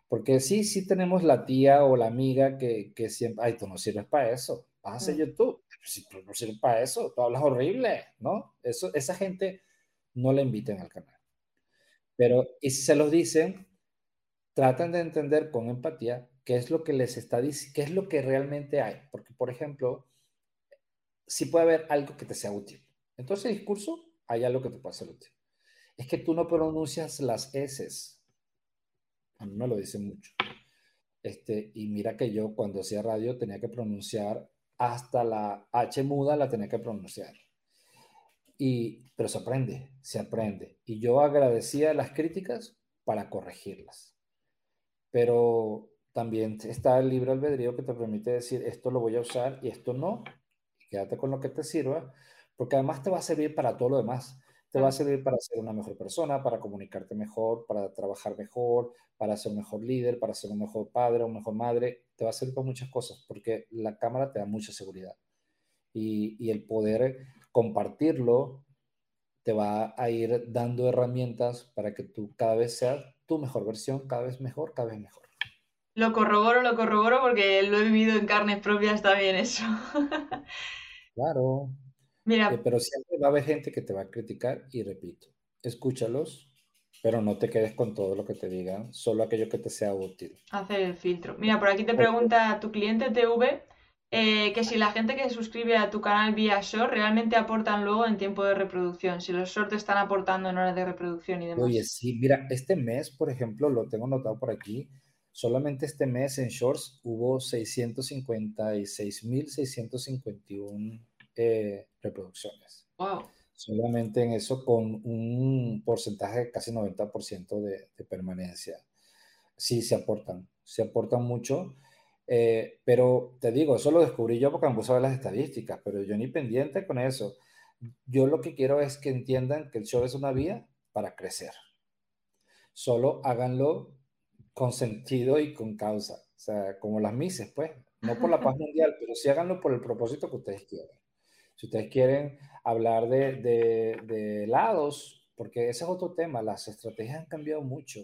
Porque sí, sí tenemos la tía o la amiga que, que siempre, ay, tú no sirves para eso, vas a hacer mm. YouTube, si tú no sirves para eso, tú hablas horrible, ¿no? Eso, esa gente no la inviten al canal. Pero, y si se los dicen, tratan de entender con empatía qué es lo que les está diciendo, qué es lo que realmente hay. Porque, por ejemplo, si puede haber algo que te sea útil. Entonces, el discurso, hay algo que te puede ser útil. Es que tú no pronuncias las S a mí me lo dicen mucho. Este, y mira que yo cuando hacía radio tenía que pronunciar hasta la H muda, la tenía que pronunciar. Y, pero se aprende, se aprende. Y yo agradecía las críticas para corregirlas. Pero también está el libre albedrío que te permite decir esto lo voy a usar y esto no. quédate con lo que te sirva, porque además te va a servir para todo lo demás te va a servir para ser una mejor persona, para comunicarte mejor, para trabajar mejor, para ser un mejor líder, para ser un mejor padre, una mejor madre. Te va a servir para muchas cosas porque la cámara te da mucha seguridad. Y, el poder compartirlo te va a ir dando herramientas para que tú cada vez seas tu mejor versión, cada vez mejor, cada vez mejor. Lo corroboro, lo corroboro porque lo he vivido en carnes propias también eso. claro, Mira. Eh, pero siempre va a haber gente que te va a criticar y repito, escúchalos, pero no te quedes con todo lo que te digan, solo aquello que te sea útil. Hacer el filtro. Mira, por aquí te pregunta tu cliente TV eh, que si la gente que se suscribe a tu canal vía short realmente aportan luego en tiempo de reproducción, si los shorts están aportando en horas de reproducción y demás. Oye, sí, mira, este mes, por ejemplo, lo tengo notado por aquí, solamente este mes en shorts hubo 656.651 eh, reproducciones. Solamente en eso con un porcentaje de casi 90% de, de, permanencia. Sí, se aportan, se aportan mucho. Eh, pero te digo, eso lo descubrí yo porque me a ver las estadísticas, pero yo ni pendiente con eso. Yo lo que quiero es que entiendan que el show es una vía para crecer. Solo háganlo con sentido y con causa. O sea, como las mises, pues. No por la paz mundial, pero sí háganlo por el propósito que ustedes quieran. Si ustedes quieren hablar de, de, helados, porque ese es otro tema, las estrategias han cambiado mucho,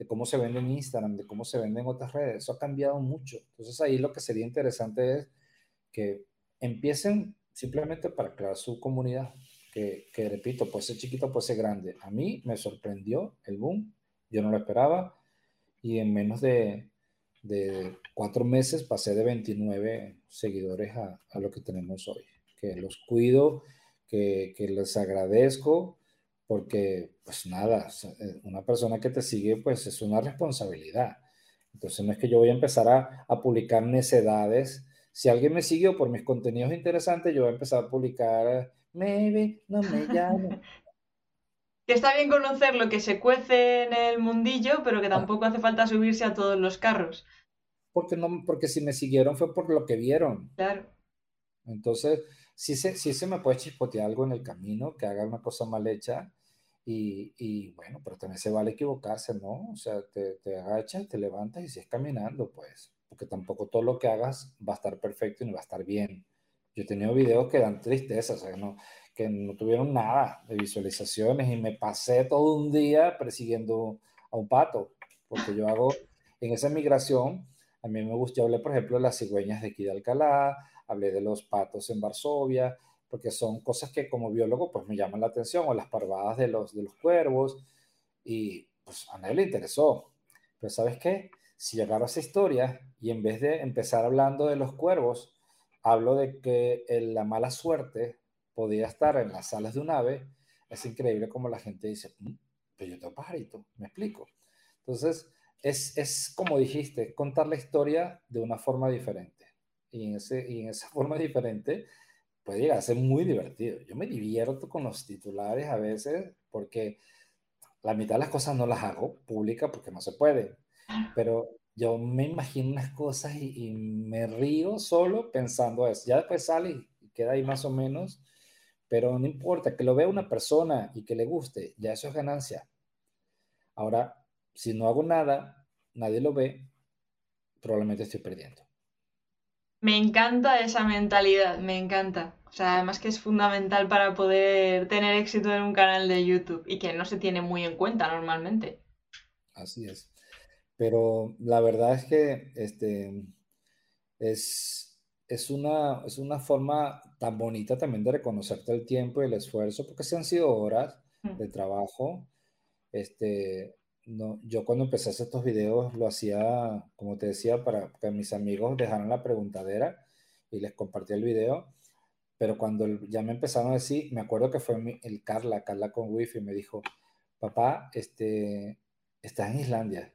de cómo se vende en Instagram, de cómo se vende en otras redes, eso ha cambiado mucho. Entonces ahí lo que sería interesante es que empiecen simplemente para crear su comunidad, que, que repito, puede ser chiquito, puede ser grande. A mí me sorprendió el boom, yo no lo esperaba y en menos de, de cuatro meses pasé de 29 seguidores a, a lo que tenemos hoy que los cuido, que, que les agradezco, porque pues nada, eh, una persona que te sigue pues es una responsabilidad. Entonces no es que yo voy a empezar a, a publicar necedades si alguien me siguió por mis contenidos interesantes, yo voy a empezar a publicar, maybe, no me llamo. que está bien conocer lo que se cuece en el mundillo, pero que ah. tampoco hace falta subirse a todos los carros. Porque, no, porque si me siguieron fue por lo que vieron. Claro. Entonces, sí se, sí se me puede chispotear algo en el camino, que haga una cosa mal hecha, y, y, bueno, pero también se vale equivocarse, ¿no? O sea, te, te, agachas, te levantas y sigues caminando, pues, porque tampoco todo lo que hagas va a estar perfecto y no va a estar bien. Yo he tenido videos que dan tristeza, o sea, no, que no tuvieron nada de visualizaciones y me pasé todo un día persiguiendo a un pato, porque yo hago en esa migración, a mí me gusta, hablé, por ejemplo, de las cigüeñas de aquí de Alcalá, hablé de los patos en Varsovia, porque son cosas que como biólogo pues me llaman la atención, o las parvadas de los, de los cuervos, y pues a nadie le interesó. Pero ¿sabes qué? Si yo agarro esa historia y en vez de empezar hablando de los cuervos, hablo de que la mala suerte podía estar en las salas de un ave, es increíble como la gente dice, mm, pero yo tengo pajarito, me explico. Entonces, es, es como dijiste, contar la historia de una forma diferente. Y en, ese, y en esa forma diferente puede llegar a ser muy divertido. Yo me divierto con los titulares a veces porque la mitad de las cosas no las hago pública porque no se puede. Pero yo me imagino unas cosas y, y me río solo pensando eso. Ya después sale y queda ahí más o menos, pero no importa que lo vea una persona y que le guste, ya eso es ganancia. Ahora, si no hago nada, nadie lo ve, probablemente estoy perdiendo. Me encanta esa mentalidad, me encanta. O sea, además que es fundamental para poder tener éxito en un canal de YouTube y que no se tiene muy en cuenta normalmente. Así es. Pero la verdad es que este es, es, una, es una forma tan bonita también de reconocerte el tiempo y el esfuerzo, porque se han sido horas mm. de trabajo. Este, no, yo cuando empecé a hacer estos videos lo hacía, como te decía, para que mis amigos dejaran la preguntadera y les compartía el video. Pero cuando ya me empezaron a decir, me acuerdo que fue el Carla, Carla con Wifi, me dijo, papá, este, estás en Islandia,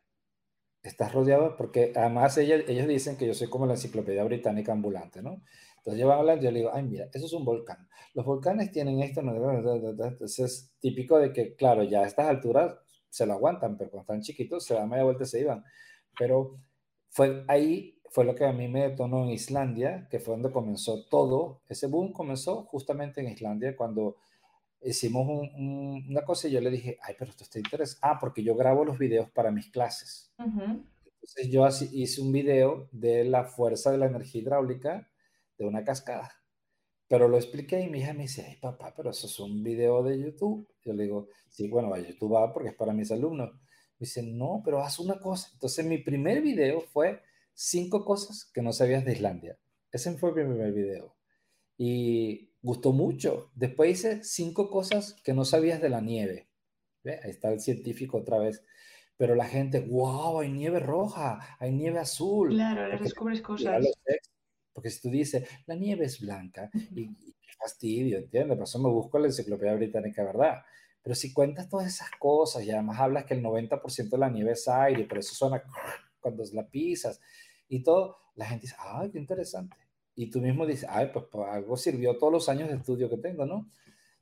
estás rodeado, porque además ellos, ellos dicen que yo soy como la enciclopedia británica ambulante, ¿no? Entonces yo hablando, yo le digo, ay, mira, eso es un volcán. Los volcanes tienen esto, entonces es típico de que, claro, ya a estas alturas se lo aguantan, pero cuando están chiquitos se dan media vuelta y se iban. Pero fue ahí, fue lo que a mí me detonó en Islandia, que fue donde comenzó todo. Ese boom comenzó justamente en Islandia cuando hicimos una cosa y yo le dije, ay, pero esto está interesante. Ah, porque yo grabo los videos para mis clases. Entonces yo así, hice un video de la fuerza de la energía hidráulica de una cascada. Pero lo expliqué y mi hija me dice, ay papá, pero eso es un video de YouTube. Yo le digo, sí, bueno, a YouTube va porque es para mis alumnos. Me dice, no, pero haz una cosa. Entonces mi primer video fue cinco cosas que no sabías de Islandia. Ese fue mi primer video. Y gustó mucho. Después hice cinco cosas que no sabías de la nieve. Ahí está el científico otra vez. Pero la gente, wow, hay nieve roja, hay nieve azul. Claro, descubres cosas. Porque si tú dices, la nieve es blanca, y, qué fastidio, ¿entiendes? Por eso me busco la enciclopedia británica, ¿verdad? Pero si cuentas todas esas cosas y además hablas que el 90% de la nieve es aire, por eso suena cuando la pisas y todo, la gente dice, ay, qué interesante. Y tú mismo dices, ay, pues, pues algo sirvió todos los años de estudio que tengo, ¿no?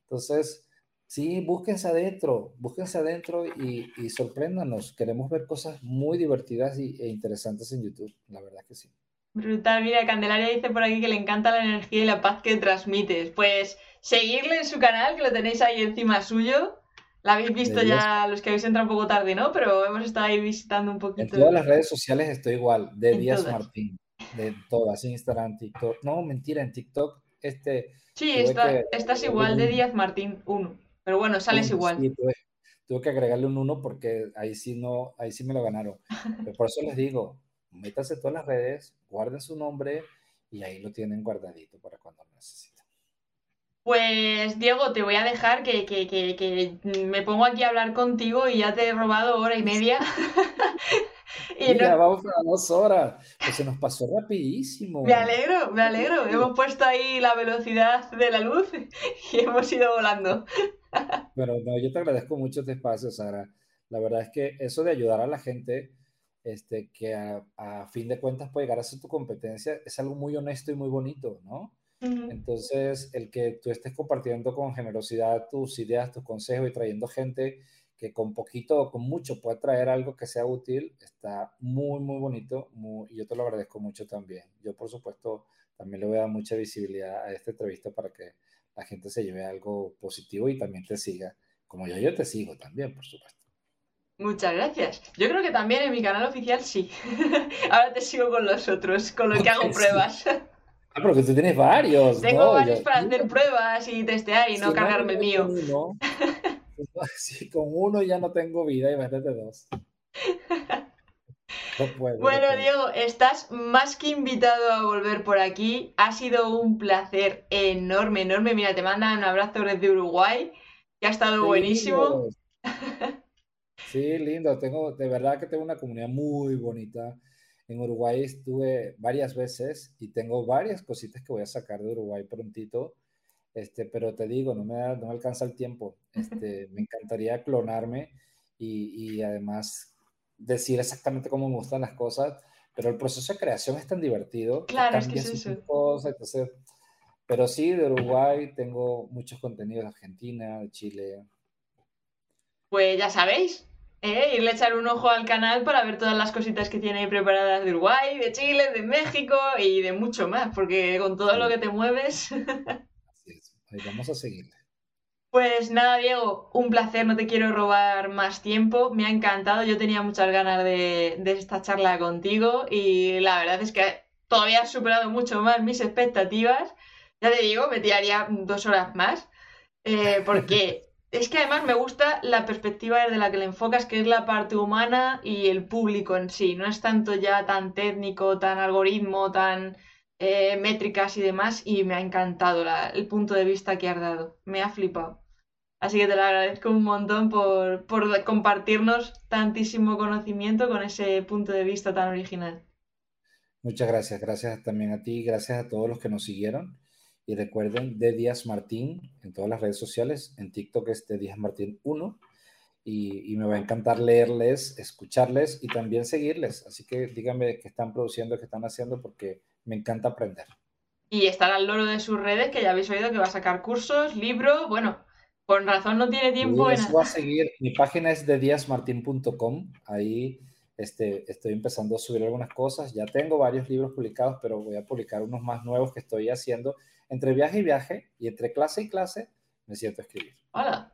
Entonces, sí, búsquense adentro, búsquense adentro y, y sorpréndanos. Queremos ver cosas muy divertidas y, e interesantes en YouTube, la verdad que sí. Brutal, mira, Candelaria dice por aquí que le encanta la energía y la paz que transmites. Pues seguirle en su canal, que lo tenéis ahí encima suyo. La habéis visto ya los que habéis entrado un poco tarde, ¿no? Pero hemos estado ahí visitando un poquito. En todas las redes sociales estoy igual, de Díaz Martín, de todas, Instagram, TikTok. No, mentira, en TikTok este... Sí, estás igual, de Díaz Martín 1. Pero bueno, sales igual. Sí, tuve, que agregarle un 1 porque ahí sí, no, ahí sí me lo ganaron. Pero por eso les digo, métase todas las redes, guarden su nombre y ahí lo tienen guardadito para cuando lo necesiten. Pues Diego, te voy a dejar que, que, que, me pongo aquí a hablar contigo y ya te he robado hora y media. y ya vamos a dos horas. Pues se nos pasó rapidísimo. Me alegro, me alegro. hemos puesto ahí la velocidad de la luz y hemos ido volando. Pero no, yo te agradezco mucho este espacio, Sara. La verdad es que eso de ayudar a la gente este, que a, fin de cuentas puede llegar a ser tu competencia, es algo muy honesto y muy bonito, ¿no? Entonces, el que tú estés compartiendo con generosidad tus ideas, tus consejos y trayendo gente que con poquito o con mucho puede traer algo que sea útil, está muy, muy bonito y yo te lo agradezco mucho también. Yo, por supuesto, también le voy a dar mucha visibilidad a esta entrevista para que la gente se lleve algo positivo y también te siga, como yo, yo te sigo también, por supuesto. Muchas gracias. Yo creo que también en mi canal oficial sí. Ahora te sigo con los otros, con los que hago pruebas. Ah, porque tú tienes varios. Tengo varios para hacer pruebas y testear y no cargarme el mío. Con uno ya no tengo vida, imagínate dos. bueno, Diego, estás más que invitado a volver por aquí. Ha sido un placer enorme, enorme. Mira, te mandan un abrazo desde Uruguay, que ha estado buenísimo. Sí, lindo. Tengo, de verdad que tengo una comunidad muy bonita. En Uruguay estuve varias veces y tengo varias cositas que voy a sacar de Uruguay prontito. Este, pero te digo, no me, no me alcanza el tiempo. Este, me encantaría clonarme y, y además decir exactamente cómo me gustan las cosas, pero el proceso de creación es tan divertido. Claro, es que es eso. Cosas, entonces, pero sí, de Uruguay tengo muchos contenidos de Argentina, de Chile. Pues ya sabéis, ¿eh? irle a echar un ojo al canal para ver todas las cositas que tiene ahí preparadas de Uruguay, de Chile, de México y de mucho más, porque con todo lo que te mueves. Así es, ahí vamos a seguirle. Pues nada, Diego, un placer, no te quiero robar más tiempo, me ha encantado, yo tenía muchas ganas de, esta charla contigo y la verdad es que todavía has superado mucho más mis expectativas. Ya te digo, me tiraría dos horas más, eh, porque es que además me gusta la perspectiva desde la que le enfocas, que es la parte humana y el público en sí. No es tanto ya tan técnico, tan algoritmo, tan eh, métricas y demás. Y me ha encantado el punto de vista que has dado. Me ha flipado. Así que te lo agradezco un montón por, por compartirnos tantísimo conocimiento con ese punto de vista tan original. Muchas gracias. Gracias también a ti. Gracias a todos los que nos siguieron. Y recuerden, de Díaz Martín en todas las redes sociales. En TikTok es de Díaz Martín 1. Y, me va a encantar leerles, escucharles y también seguirles. Así que díganme qué están produciendo, qué están haciendo, porque me encanta aprender. Y estar al loro de sus redes, que ya habéis oído que va a sacar cursos, libros, bueno, con razón no tiene tiempo. en... a seguir, mi página es de díazmartin.com, ahí este, estoy empezando a subir algunas cosas, ya tengo varios libros publicados, pero voy a publicar unos más nuevos que estoy haciendo entre viaje y viaje y entre clase y clase me siento a escribir. Hola.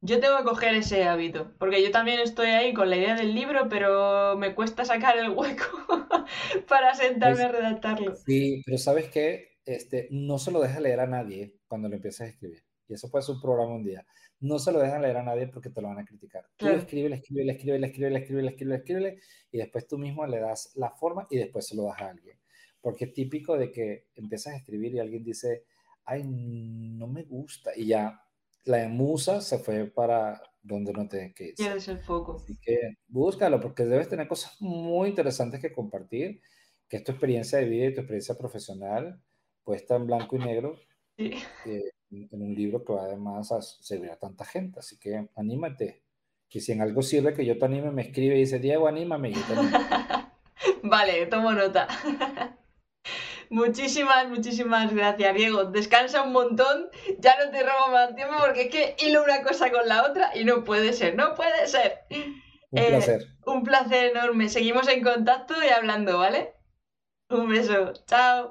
Yo tengo que coger ese hábito, porque yo también estoy ahí con la idea del libro, pero me cuesta sacar el hueco para sentarme a redactarlo. Sí, pero sabes que este, no se lo deja leer a nadie cuando lo empiezas a escribir. Y eso puede ser un programa un día. No se lo dejan leer a nadie porque te lo van a criticar. Tú escribe, escribe, escribe, escribe, escribe, escribe, escribe, y después tú mismo le das la forma y después se lo das a alguien porque es típico de que empiezas a escribir y alguien dice, ay, no me gusta, y ya la musa se fue para donde no te que ir. Quieres el foco. Así que búscalo, porque debes tener cosas muy interesantes que compartir, que es tu experiencia de vida y tu experiencia profesional, puesta en blanco y negro, sí. Eh, en un libro que va además a servir a tanta gente. Así que anímate. Que si en algo sirve que yo te anime, me escribe y dice, Diego, anímame. vale, tomo nota. Muchísimas, muchísimas gracias, Diego. Descansa un montón. Ya no te robo más tiempo porque es que hilo una cosa con la otra y no puede ser, no puede ser. Un eh, placer. Un placer enorme. Seguimos en contacto y hablando, ¿vale? Un beso. Chao.